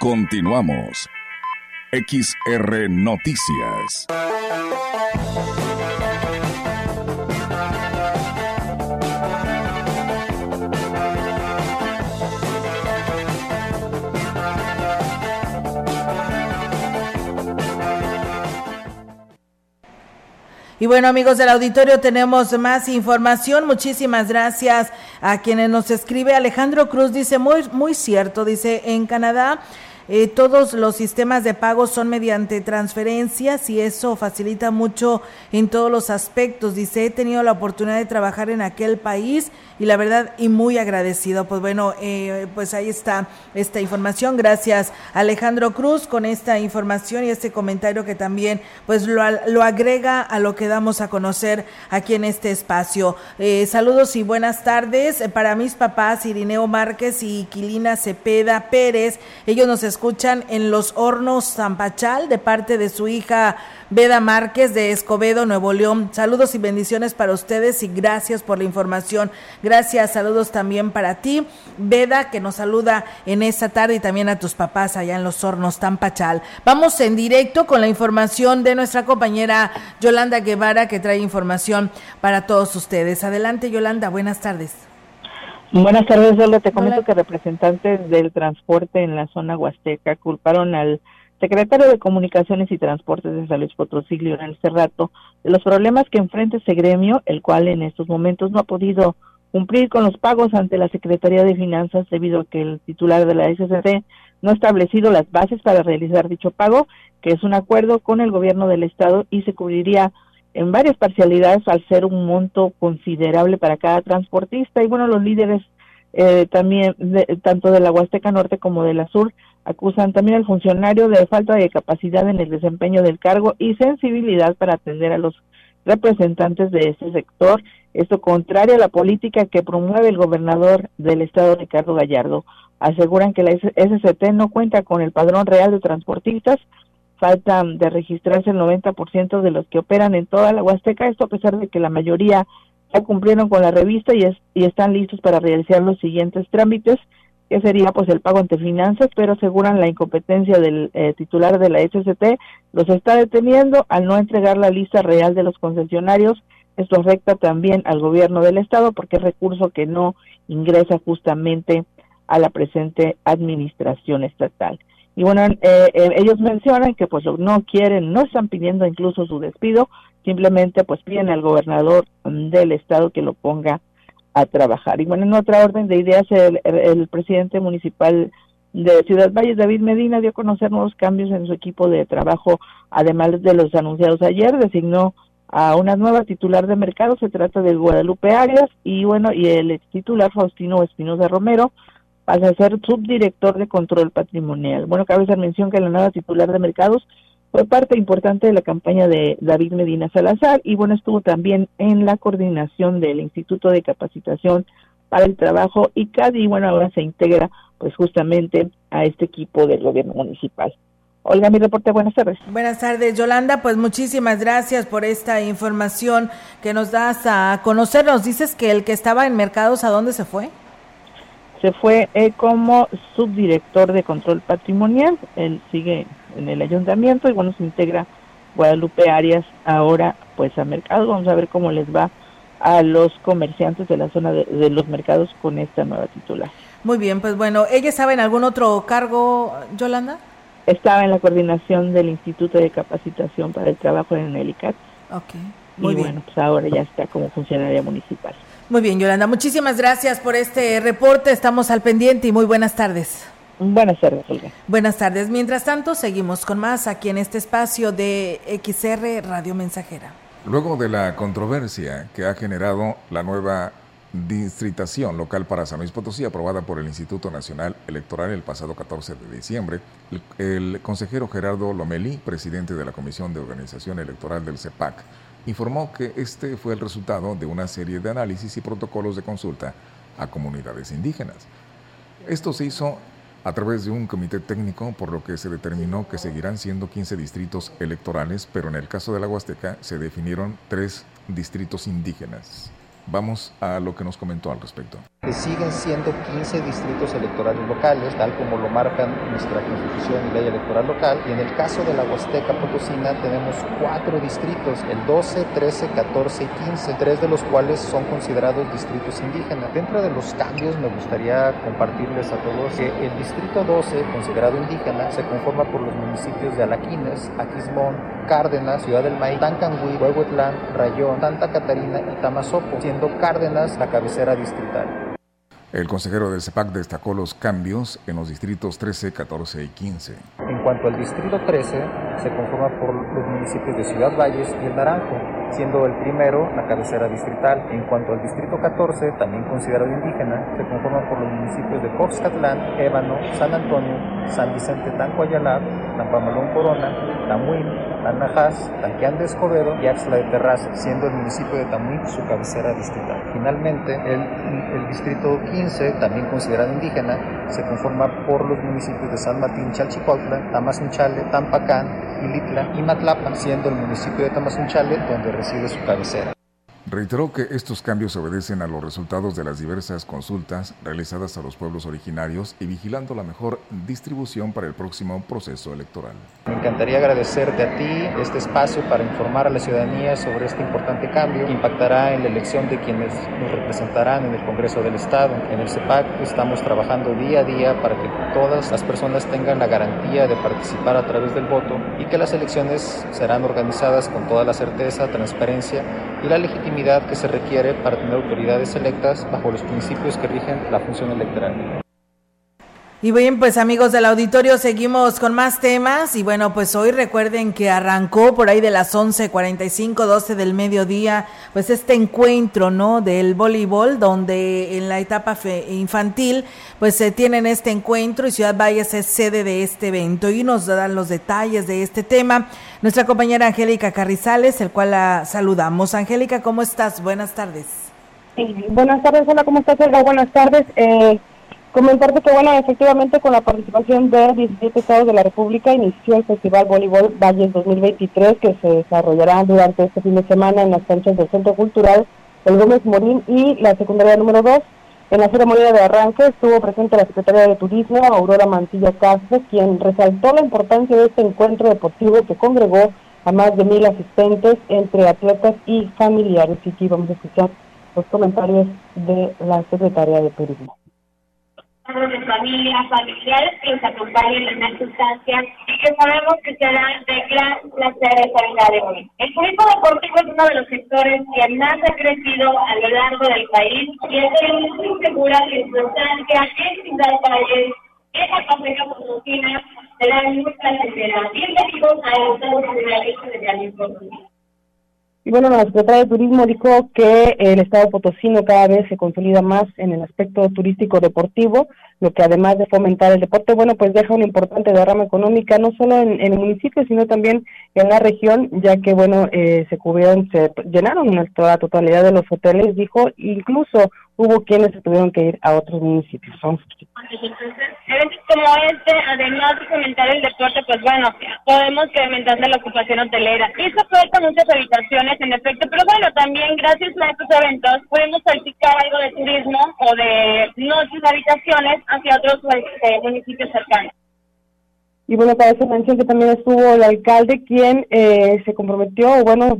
Continuamos. XR Noticias. Y bueno, amigos del auditorio, tenemos más información. Muchísimas gracias a quienes nos escribe. Alejandro Cruz dice, muy, muy cierto, dice, en Canadá eh, todos los sistemas de pago son mediante transferencias y eso facilita mucho en todos los aspectos. Dice, he tenido la oportunidad de trabajar en aquel país y la verdad, y muy agradecido. Pues bueno, eh, pues ahí está esta información. Gracias Alejandro Cruz con esta información y este comentario que también pues lo, lo agrega a lo que damos a conocer aquí en este espacio. Eh, saludos y buenas tardes para mis papás Irineo Márquez y Quilina Cepeda Pérez. Ellos nos escuchan en los hornos Zampachal de parte de su hija Veda Márquez de Escobedo, Nuevo León. Saludos y bendiciones para ustedes y gracias por la información. Gracias, saludos también para ti, Veda, que nos saluda en esta tarde y también a tus papás allá en los hornos Tampachal. Vamos en directo con la información de nuestra compañera Yolanda Guevara, que trae información para todos ustedes. Adelante, Yolanda, buenas tardes. Buenas tardes, Olga. Te comento que representantes del transporte en la zona huasteca culparon al secretario de Comunicaciones y Transportes de San Luis Potosí, Leonel Cerrato, de los problemas que enfrenta ese gremio, el cual en estos momentos no ha podido cumplir con los pagos ante la Secretaría de Finanzas debido a que el titular de la SCC no ha establecido las bases para realizar dicho pago, que es un acuerdo con el gobierno del estado y se cubriría en varias parcialidades al ser un monto considerable para cada transportista y bueno, los líderes eh, también tanto de la Huasteca Norte como de la Sur acusan también al funcionario de falta de capacidad en el desempeño del cargo y sensibilidad para atender a los representantes de ese sector. Esto contrario a la política que promueve el gobernador del estado Ricardo Gallardo. Aseguran que la SCT no cuenta con el padrón real de transportistas. Falta de registrarse el 90% de los que operan en toda la Huasteca, esto a pesar de que la mayoría ya cumplieron con la revista y, y están listos para realizar los siguientes trámites, que sería pues el pago ante finanzas, pero aseguran la incompetencia del eh, titular de la SCT, los está deteniendo al no entregar la lista real de los concesionarios. Esto afecta también al gobierno del estado porque es recurso que no ingresa justamente a la presente administración estatal. Y bueno, eh, eh, ellos mencionan que pues no quieren, no están pidiendo incluso su despido, simplemente pues piden al gobernador del estado que lo ponga a trabajar. Y bueno, en otra orden de ideas, el, presidente municipal de Ciudad Valles, David Medina, dio a conocer nuevos cambios en su equipo de trabajo, además de los anunciados ayer, designó a una nueva titular de mercado, se trata de Guadalupe Arias, y bueno, y el titular Faustino Espinosa Romero pasa ser subdirector de control patrimonial. Bueno, cabe hacer mención que la nueva titular de mercados fue parte importante de la campaña de David Medina Salazar y bueno, estuvo también en la coordinación del Instituto de Capacitación para el Trabajo y CADI y bueno, ahora se integra pues justamente a este equipo del gobierno municipal. Olga, mi reporte, buenas tardes. Buenas tardes, Yolanda, pues muchísimas gracias por esta información que nos das a conocer. Nos dices que el que estaba en mercados, ¿a dónde se fue? Se fue eh, como subdirector de control patrimonial, él sigue en el ayuntamiento y bueno, se integra Guadalupe Arias ahora pues a mercado. Vamos a ver cómo les va a los comerciantes de la zona de, los mercados con esta nueva titular. Muy bien, pues bueno, ¿ella estaba en algún otro cargo, Yolanda? Estaba en la coordinación del Instituto de Capacitación para el Trabajo en el ICAT. Ok, muy y bien. bueno, pues ahora ya está como funcionaria municipal. Muy bien, Yolanda, muchísimas gracias por este reporte. Estamos al pendiente y muy buenas tardes. Buenas tardes, Olga. Buenas tardes. Mientras tanto, seguimos con más aquí en este espacio de XR Radio Mensajera. Luego de la controversia que ha generado la nueva distritación local para San Luis Potosí, aprobada por el Instituto Nacional Electoral el pasado 14 de diciembre, el, el consejero Gerardo Lomeli, presidente de la Comisión de Organización Electoral del CEPAC, informó que este fue el resultado de una serie de análisis y protocolos de consulta a comunidades indígenas. Esto se hizo a través de un comité técnico, por lo que se determinó que seguirán siendo 15 distritos electorales, pero en el caso de la Huasteca se definieron tres distritos indígenas. Vamos a lo que nos comentó al respecto. Que siguen siendo 15 distritos electorales locales, tal como lo marcan nuestra constitución y ley electoral local. Y en el caso de la Huasteca Potosina tenemos cuatro distritos, el 12, 13, 14 y 15, tres de los cuales son considerados distritos indígenas. Dentro de los cambios me gustaría compartirles a todos que el distrito 12, considerado indígena, se conforma por los municipios de Alaquines, Aquismón, Cárdenas, Ciudad del Maíz, Tancangüí, Huehuetlán, Rayón, Santa Catarina y Tamazopo, Cárdenas la cabecera distrital. El consejero del CEPAC destacó los cambios en los distritos 13, 14 y 15. En cuanto al distrito 13, se conforma por los municipios de Ciudad Valles y El Naranjo, siendo el primero la cabecera distrital. En cuanto al distrito 14, también considerado indígena, se conforma por los municipios de Coxcatlán, Ébano, San Antonio, San Vicente Tancuayalar, Tampamalón Corona, Tamuín, Tanajás, Tanqueán de Escobedo y Axla de Terraza, siendo el municipio de Tamuín su cabecera distrital. Finalmente, el, el distrito 15, también considerado indígena, se conforma por los municipios de San Martín, Chalchicuautla, Tamazunchale, Tampacán, Ilitla y Matlapan, siendo el municipio de Tamazunchale donde reside su cabecera. Reiteró que estos cambios obedecen a los resultados de las diversas consultas realizadas a los pueblos originarios y vigilando la mejor distribución para el próximo proceso electoral. Me encantaría agradecerte a ti este espacio para informar a la ciudadanía sobre este importante cambio que impactará en la elección de quienes nos representarán en el Congreso del Estado. En el CEPAC estamos trabajando día a día para que todas las personas tengan la garantía de participar a través del voto y que las elecciones serán organizadas con toda la certeza, transparencia y la legitimidad que se requiere para tener autoridades electas bajo los principios que rigen la función electoral. Y bien, pues amigos del auditorio, seguimos con más temas. Y bueno, pues hoy recuerden que arrancó por ahí de las 11:45, 12 del mediodía, pues este encuentro, ¿no? Del voleibol, donde en la etapa infantil, pues se tienen este encuentro y Ciudad Valles es sede de este evento. Y nos dan los detalles de este tema nuestra compañera Angélica Carrizales, el cual la saludamos. Angélica, ¿cómo estás? Buenas tardes. buenas tardes, hola, ¿cómo estás, Olga? Buenas tardes. Eh, Comentarte que, bueno, efectivamente con la participación de 17 estados de la República inició el Festival Voleibol Valles 2023 que se desarrollará durante este fin de semana en las canchas del Centro Cultural El Gómez Morín y la secundaria número 2. En la ceremonia de arranque estuvo presente la secretaria de Turismo, Aurora Mantilla Castro, quien resaltó la importancia de este encuentro deportivo que congregó a más de mil asistentes entre atletas y familiares. Y aquí vamos a escuchar los comentarios de la secretaria de Turismo de familias, familiares que nos acompañen en las circunstancias y que sabemos que será de gran placer estar el día de hoy. El turismo deportivo es uno de los sectores que más ha crecido a lo largo del país y estoy muy segura que su estancia en Ciudad Valle, en la Paseca Potosina, será muy placentera. Bienvenidos a Estado Federal de Jalisco. Y bueno, la Secretaría de Turismo dijo que el Estado potosino cada vez se consolida más en el aspecto turístico deportivo, lo que además de fomentar el deporte, bueno, pues deja una importante derrama económica, no solo en, el municipio, sino también en la región, ya que, bueno, eh, se cubrieron, se llenaron la totalidad de los hoteles, dijo, incluso hubo quienes se tuvieron que ir a otros municipios. eventos como este, además de fomentar el deporte, pues bueno, podemos incrementar la ocupación hotelera. Hizo falta muchas habitaciones, en efecto, pero bueno, también gracias a estos eventos podemos practicar algo de turismo o de noches de habitaciones hacia otros este, municipios cercanos. Y bueno, para esa mención que también estuvo el alcalde, quien eh, se comprometió, bueno,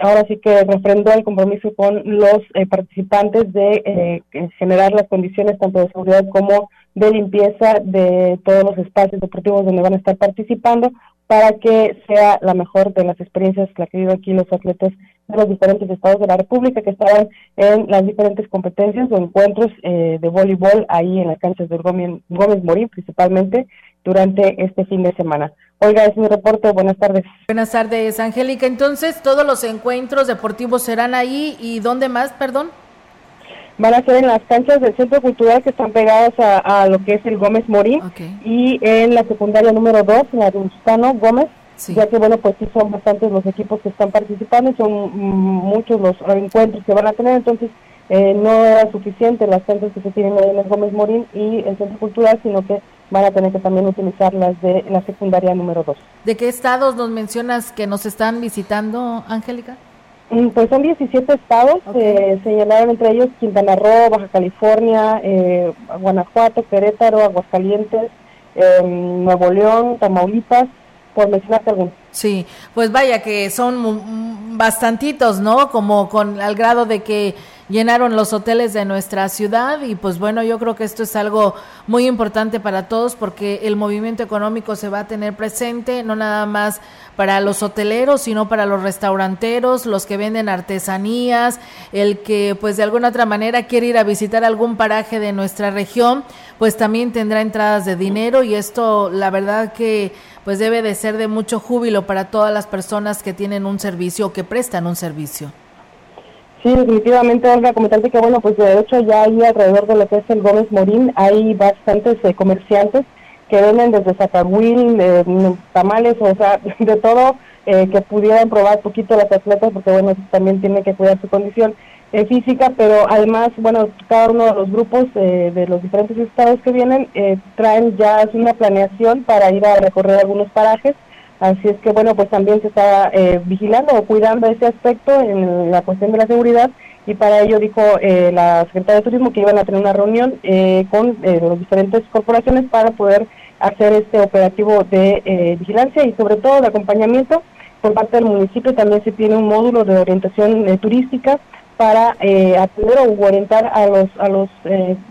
ahora sí que refrendó el compromiso con los eh, participantes de eh, generar las condiciones tanto de seguridad como de limpieza de todos los espacios deportivos donde van a estar participando para que sea la mejor de las experiencias que ha querido aquí los atletas de los diferentes estados de la República que estaban en las diferentes competencias o encuentros de voleibol ahí en las canchas Gómez, Gómez Morín principalmente durante este fin de semana. Oiga, es mi reporte. Buenas tardes. Buenas tardes, Angélica. Entonces, todos los encuentros deportivos serán ahí y ¿dónde más, perdón? van a ser en las canchas del Centro Cultural que están pegadas a, lo que es el Gómez Morín y en la secundaria número 2, la de Ustano Gómez, ya que bueno, pues sí son bastantes los equipos que están participando y son muchos los encuentros que van a tener, entonces eh, no era suficiente las canchas que se tienen en el Gómez Morín y el Centro Cultural, sino que van a tener que también utilizar las de la secundaria número 2. ¿De qué estados nos mencionas que nos están visitando, Angélica? Mm, pues son 17 estados, eh, señalaron entre ellos Quintana Roo, Baja California, eh, Guanajuato, Querétaro, Aguascalientes, eh, Nuevo León, Tamaulipas, por mencionarte algunos. Sí, pues vaya que son bastantitos, ¿no? Como con al grado de que llenaron los hoteles de nuestra ciudad y pues bueno, yo creo que esto es algo muy importante para todos porque el movimiento económico se va a tener presente, no nada más para los hoteleros, sino para los restauranteros, los que venden artesanías, el que pues de alguna otra manera quiere ir a visitar algún paraje de nuestra región, pues también tendrá entradas de dinero y esto la verdad que pues debe de ser de mucho júbilo para todas las personas que tienen un servicio o que prestan un servicio. Sí, definitivamente, Olga, comentarte que, bueno, pues de hecho ya ahí alrededor de lo que es el Gómez Morín hay bastantes eh, comerciantes que venden desde Zacahuil, eh, tamales, o sea, de todo, eh, que pudieran probar poquito las atletas, porque, bueno, también tienen que cuidar su condición física, pero además, bueno, cada uno de los grupos de los diferentes estados que vienen traen ya una planeación para ir a recorrer algunos parajes Así es que, bueno, pues también se está eh, vigilando o cuidando ese aspecto en la cuestión de la seguridad y para ello dijo eh, la Secretaría de Turismo que iban a tener una reunión eh, con las diferentes corporaciones para poder hacer este operativo de vigilancia y sobre todo de acompañamiento por parte del municipio. También se tiene un módulo de orientación turística para atender o orientar a los, a los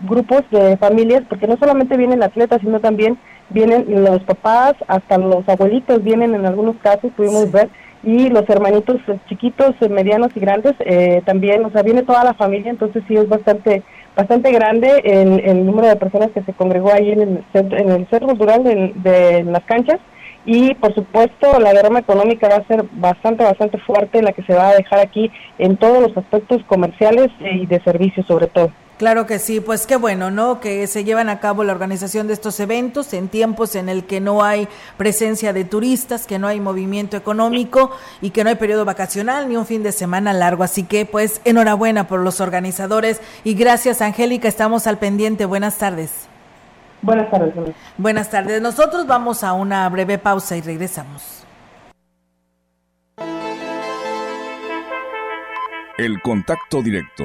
grupos de familias, porque no solamente viene el atleta, sino también vienen los papás, hasta los abuelitos vienen en algunos casos, pudimos ver, y los hermanitos chiquitos, medianos y grandes eh, también, o sea, viene toda la familia, entonces sí es bastante bastante grande el, el número de personas que se congregó ahí en el centro, en el centro cultural de, de las canchas y por supuesto la derrama económica va a ser bastante, bastante fuerte la que se va a dejar aquí en todos los aspectos comerciales y de servicios sobre todo. Claro que sí, pues qué bueno, ¿no? Que se llevan a cabo la organización de estos eventos en tiempos en el que no hay presencia de turistas, que no hay movimiento económico y que no hay periodo vacacional ni un fin de semana largo. Así que, pues, enhorabuena por los organizadores y gracias, Angélica, estamos al pendiente. Buenas tardes. Buenas tardes. Buenas tardes. Nosotros vamos a una breve pausa y regresamos. El contacto directo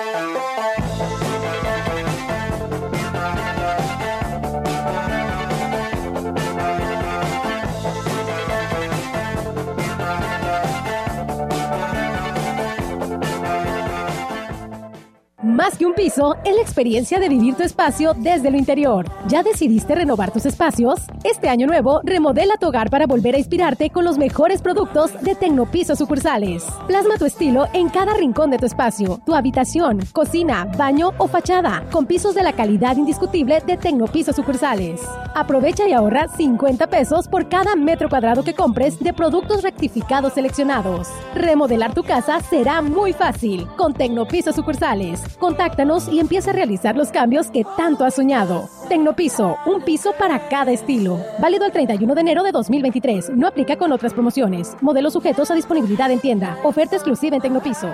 Más que un piso, es la experiencia de vivir tu espacio desde lo interior. ¿Ya decidiste renovar tus espacios? Este año nuevo, remodela tu hogar para volver a inspirarte con los mejores productos de Tecnopiso sucursales. Plasma tu estilo en cada rincón de tu espacio, tu habitación, cocina, baño o fachada, con pisos de la calidad indiscutible de Tecnopiso sucursales. Aprovecha y ahorra 50 pesos por cada metro cuadrado que compres de productos rectificados seleccionados. Remodelar tu casa será muy fácil con Tecnopiso sucursales. Contáctanos y empieza a realizar los cambios que tanto has soñado. Tecnopiso, un piso para cada estilo. Válido el 31 de enero de 2023. No aplica con otras promociones. Modelos sujetos a disponibilidad en tienda. Oferta exclusiva en Tecnopiso.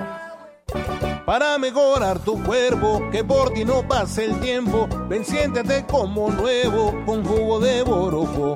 Para mejorar tu cuerpo, que por ti no pase el tiempo, ven como nuevo con jugo de borojo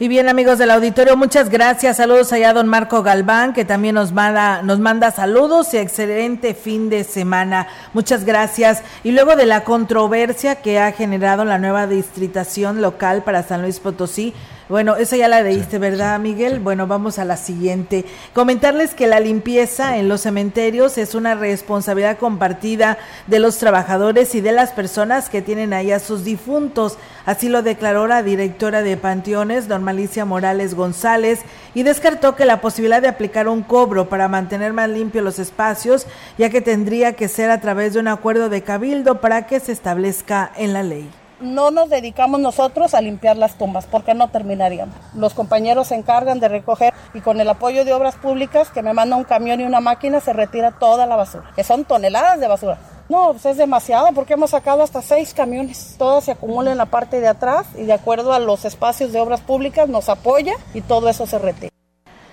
Y bien, amigos del auditorio, muchas gracias. Saludos allá a don Marco Galván, que también nos manda, nos manda saludos y excelente fin de semana. Muchas gracias. Y luego de la controversia que ha generado la nueva distritación local para San Luis Potosí, bueno, esa ya la leíste, ¿verdad, Miguel? Bueno, vamos a la siguiente. Comentarles que la limpieza en los cementerios es una responsabilidad compartida de los trabajadores y de las personas que tienen ahí a sus difuntos. Así lo declaró la directora de Panteones, don Malicia Morales González, y descartó que la posibilidad de aplicar un cobro para mantener más limpios los espacios, ya que tendría que ser a través de un acuerdo de cabildo para que se establezca en la ley no nos dedicamos nosotros a limpiar las tumbas porque no terminaríamos. Los compañeros se encargan de recoger y con el apoyo de obras públicas que me manda un camión y una máquina se retira toda la basura, que son toneladas de basura. No, pues es demasiado porque hemos sacado hasta seis camiones. Todas se acumulan en la parte de atrás y de acuerdo a los espacios de obras públicas nos apoya y todo eso se retira.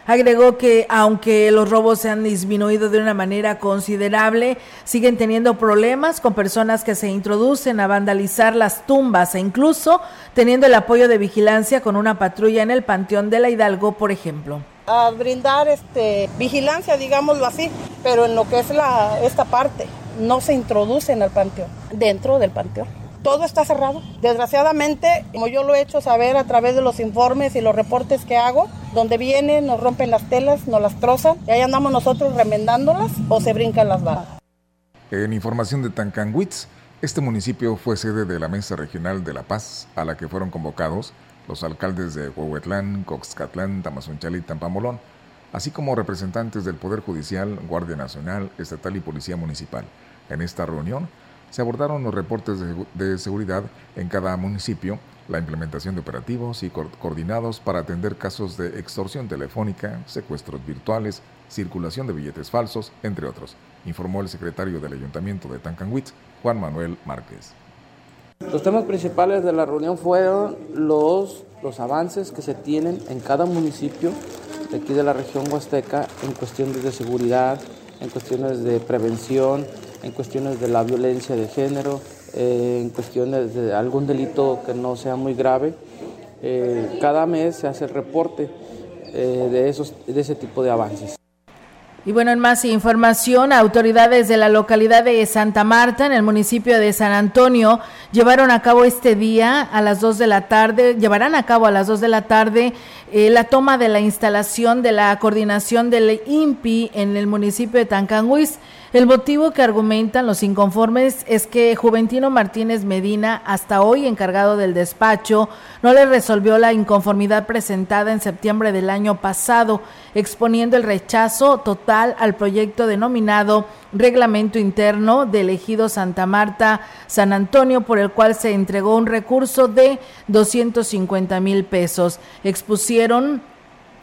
Agregó que aunque los robos se han disminuido de una manera considerable, siguen teniendo problemas con personas que se introducen a vandalizar las tumbas e incluso teniendo el apoyo de vigilancia con una patrulla en el Panteón de la Hidalgo, por ejemplo. A brindar este, vigilancia, digámoslo así, pero en lo que es la, esta parte, no se introducen al panteón, dentro del panteón todo está cerrado. Desgraciadamente, como yo lo he hecho saber a través de los informes y los reportes que hago, donde vienen, nos rompen las telas, nos las trozan y ahí andamos nosotros remendándolas o se brincan las barras. En información de Tancanwitz, este municipio fue sede de la Mesa Regional de La Paz, a la que fueron convocados los alcaldes de Huehuetlán, Coxcatlán, Tamazunchal y Tampamolón, así como representantes del Poder Judicial, Guardia Nacional, Estatal y Policía Municipal. En esta reunión, se abordaron los reportes de, seguridad en cada municipio, la implementación de operativos y coordinados para atender casos de extorsión telefónica, secuestros virtuales, circulación de billetes falsos, entre otros, informó el secretario del Ayuntamiento de Tancanwitz, Juan Manuel Márquez. Los temas principales de la reunión fueron los, los avances que se tienen en cada municipio de aquí de la región huasteca en cuestiones de seguridad, en cuestiones de prevención, en cuestiones de la violencia de género, eh, en cuestiones de algún delito que no sea muy grave. Eh, cada mes se hace el reporte eh, de, esos, de ese tipo de avances. Y bueno, en más información, autoridades de la localidad de Santa Marta, en el municipio de San Antonio, llevaron a cabo este día a las 2 de la tarde, llevarán a cabo a las 2 de la tarde la toma de la instalación de la coordinación del INPI en el municipio de Tancanguis. El motivo que argumentan los inconformes es que Juventino Martínez Medina, hasta hoy encargado del despacho, no le resolvió la inconformidad presentada en septiembre del año pasado, exponiendo el rechazo total al proyecto denominado Reglamento Interno de Elegido Santa Marta San Antonio, por el cual se entregó un recurso de 250 mil pesos. Expusieron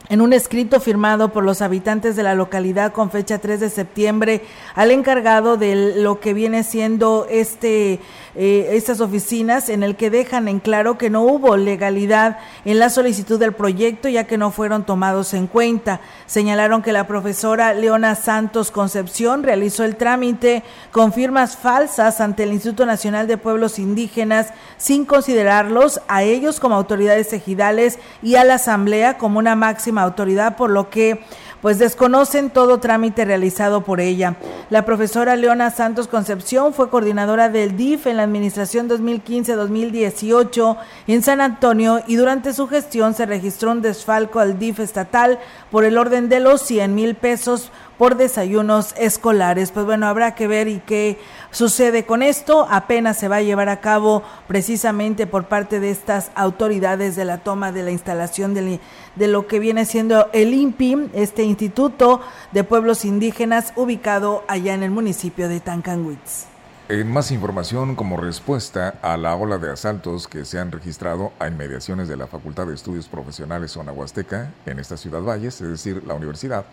en un escrito firmado por los habitantes de la localidad con fecha 3 de septiembre al encargado de lo que viene siendo este eh, estas oficinas en el que dejan en claro que no hubo legalidad en la solicitud del proyecto ya que no fueron tomados en cuenta. Señalaron que la profesora Leona Santos Concepción realizó el trámite con firmas falsas ante el Instituto Nacional de Pueblos Indígenas sin considerarlos a ellos como autoridades ejidales y a la Asamblea como una máxima autoridad, por lo que pues desconocen todo trámite realizado por ella. La profesora Leona Santos Concepción fue coordinadora del DIF en la administración 2015-2018 en San Antonio y durante su gestión se registró un desfalco al DIF estatal por el orden de los 100 mil pesos por desayunos escolares. Pues bueno, habrá que ver y qué sucede con esto. Apenas se va a llevar a cabo precisamente por parte de estas autoridades de la toma de la instalación de, de lo que viene siendo el INPI, este Instituto de Pueblos Indígenas ubicado allá en el municipio de Tancanwitz. En más información, como respuesta a la ola de asaltos que se han registrado a inmediaciones de la Facultad de Estudios Profesionales Zona Huasteca, en esta ciudad Valles, es decir, la universidad,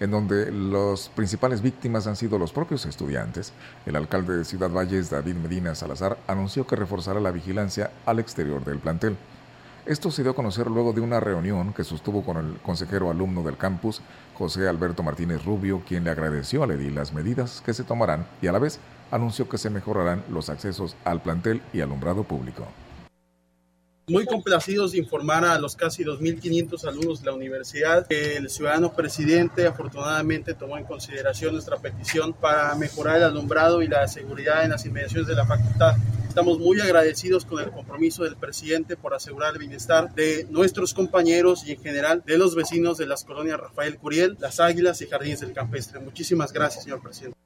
en donde las principales víctimas han sido los propios estudiantes, el alcalde de Ciudad Valles, David Medina Salazar, anunció que reforzará la vigilancia al exterior del plantel. Esto se dio a conocer luego de una reunión que sostuvo con el consejero alumno del campus, José Alberto Martínez Rubio, quien le agradeció a Ledi las medidas que se tomarán y a la vez anunció que se mejorarán los accesos al plantel y alumbrado público. Muy complacidos de informar a los casi 2.500 alumnos de la universidad que el ciudadano presidente afortunadamente tomó en consideración nuestra petición para mejorar el alumbrado y la seguridad en las inmediaciones de la facultad. Estamos muy agradecidos con el compromiso del presidente por asegurar el bienestar de nuestros compañeros y en general de los vecinos de las colonias Rafael Curiel, Las Águilas y Jardines del Campestre. Muchísimas gracias, señor presidente.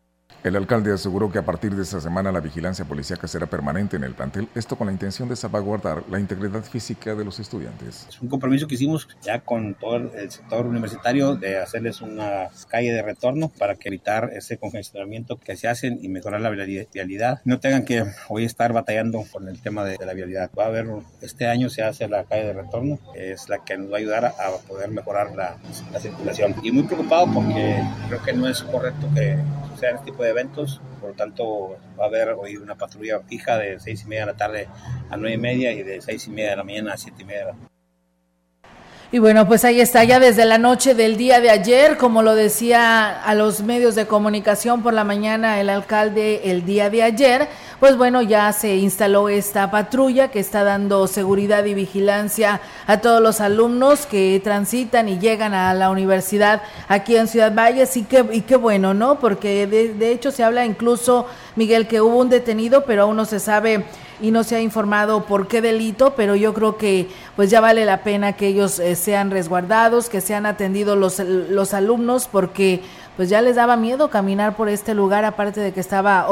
El alcalde aseguró que a partir de esta semana la vigilancia policíaca será permanente en el plantel, esto con la intención de salvaguardar la integridad física de los estudiantes. Es un compromiso que hicimos ya con todo el sector universitario de hacerles una calle de retorno para que evitar ese congestionamiento que se hacen y mejorar la vialidad. No tengan que hoy estar batallando con el tema de, la vialidad. Va a haber, este año se hace la calle de retorno, es la que nos va a ayudar a poder mejorar la, la circulación. Y muy preocupado porque creo que no es correcto que sean este tipo de eventos. Por lo tanto, va a haber hoy una patrulla fija de seis y media de la tarde a nueve y media y de seis y media de la mañana a siete y media de la tarde. Y bueno, pues ahí está, ya desde la noche del día de ayer, como lo decía a los medios de comunicación por la mañana el alcalde el día de ayer, pues bueno, ya se instaló esta patrulla que está dando seguridad y vigilancia a todos los alumnos que transitan y llegan a la universidad aquí en Ciudad Valles y qué, y qué bueno, ¿no? Porque de, de hecho se habla incluso, Miguel, que hubo un detenido, pero aún no se sabe y no se ha informado por qué delito, pero yo creo que pues ya vale la pena que ellos eh, sean resguardados, que sean atendidos los, los alumnos, porque pues ya les daba miedo caminar por este lugar, aparte de que estaba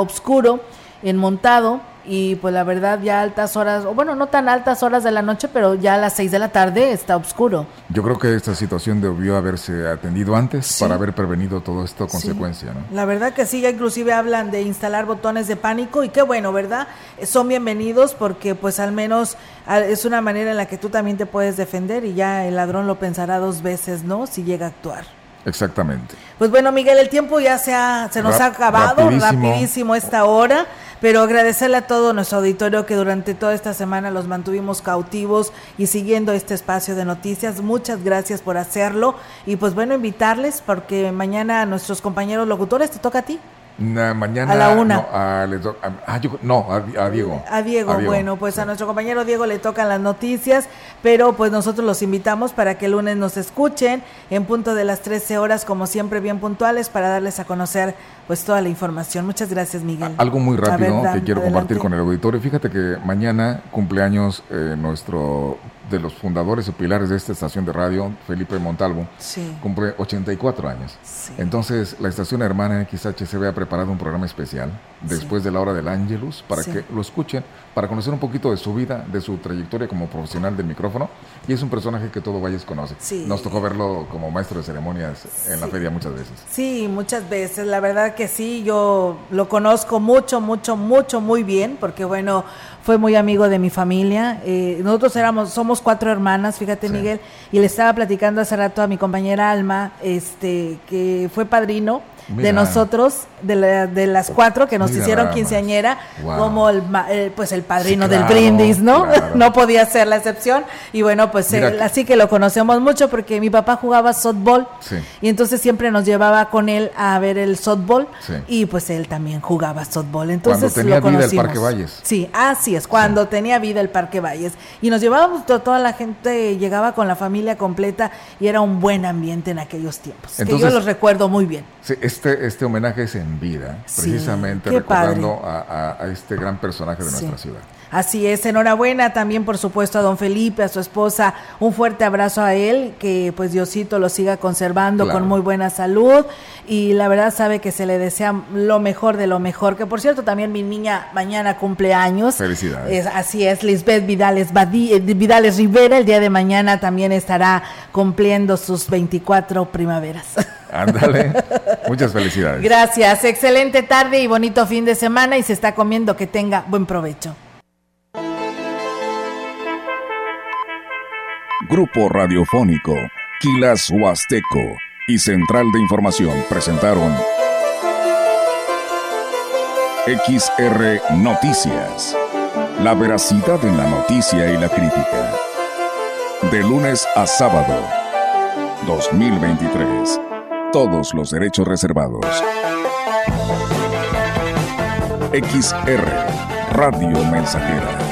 oscuro, enmontado, y pues la verdad ya altas horas, o bueno, no tan altas horas de la noche, pero ya a las seis de la tarde está oscuro. Yo creo que esta situación debió haberse atendido antes para haber prevenido todo esto consecuencia, ¿no? La verdad que sí, ya inclusive hablan de instalar botones de pánico y qué bueno, ¿verdad? Son bienvenidos porque pues al menos es una manera en la que tú también te puedes defender y ya el ladrón lo pensará dos veces, ¿no? Si llega a actuar. Exactamente. Pues bueno, Miguel, el tiempo ya se, ha, se nos ha acabado rapidísimo. rapidísimo esta hora pero agradecerle a todo nuestro auditorio que durante toda esta semana los mantuvimos cautivos y siguiendo este espacio de noticias. Muchas gracias por hacerlo y pues bueno, invitarles porque mañana a nuestros compañeros locutores te toca a ti. Mañana a la una. No, a, le to, a, ah, no a, Diego. a, Diego. A Diego. bueno, pues sí. a nuestro compañero Diego le tocan las noticias, pero pues nosotros los invitamos para que el lunes nos escuchen en punto de las 13 horas, como siempre, bien puntuales, para darles a conocer pues toda la información. Muchas gracias, Miguel. Algo muy rápido ver, que quiero adelante. compartir con el auditorio. Fíjate que mañana cumpleaños eh, nuestro de los fundadores y pilares de esta estación de radio, Felipe Montalvo, sí. cumple 84 años. Sí. Entonces, la estación hermana XHCB ha preparado un programa especial después sí. de la hora del Ángelus para que lo escuchen, para conocer un poquito de su vida, de su trayectoria como profesional del micrófono. Y es un personaje que todo Valles conoce. Nos tocó verlo como maestro de ceremonias en la feria muchas veces. Sí, muchas veces. La verdad que sí, yo lo conozco mucho, mucho, mucho, muy bien, porque bueno, fue muy amigo de mi familia. Eh, nosotros éramos, somos cuatro hermanas, fíjate sí. Miguel, y le estaba platicando hace rato a mi compañera Alma, este, que fue padrino Mira. de nosotros, de, la, de, las cuatro que nos Mira, hicieron quinceañera, wow. como el, el, pues el padrino sí, claro, del brindis, ¿no? Claro. no podía ser la excepción. Y bueno, pues él, así que lo conocemos mucho porque mi papá jugaba softball sí. y entonces siempre nos llevaba con él a ver el softball y pues él también jugaba softball. Entonces cuando tenía lo vida el Parque Valles. Sí, así es, cuando tenía vida el Parque Valles. Y nos llevábamos, toda la gente llegaba con la familia completa y era un buen ambiente en aquellos tiempos. Entonces, que yo los recuerdo muy bien. Sí, este, este homenaje es en vida, sí, precisamente recordando a, a, a, este gran personaje de nuestra ciudad. Así es, enhorabuena también por supuesto a don Felipe, a su esposa, un fuerte abrazo a él, que pues Diosito lo siga conservando con muy buena salud y la verdad sabe que se le desea lo mejor de lo mejor, que por cierto también mi niña mañana cumple años. Felicidades. así es, Lisbeth Vidales, eh, Vidales Rivera el día de mañana también estará cumpliendo sus 24 primaveras. Ándale. Muchas felicidades. Gracias. Excelente tarde y bonito fin de semana y se está comiendo que tenga buen provecho. Grupo Radiofónico, Quilas Huasteco y Central de Información presentaron XR Noticias. La veracidad en la noticia y la crítica. De lunes a sábado. 2023 todos los derechos reservados. XR Radio Mensajera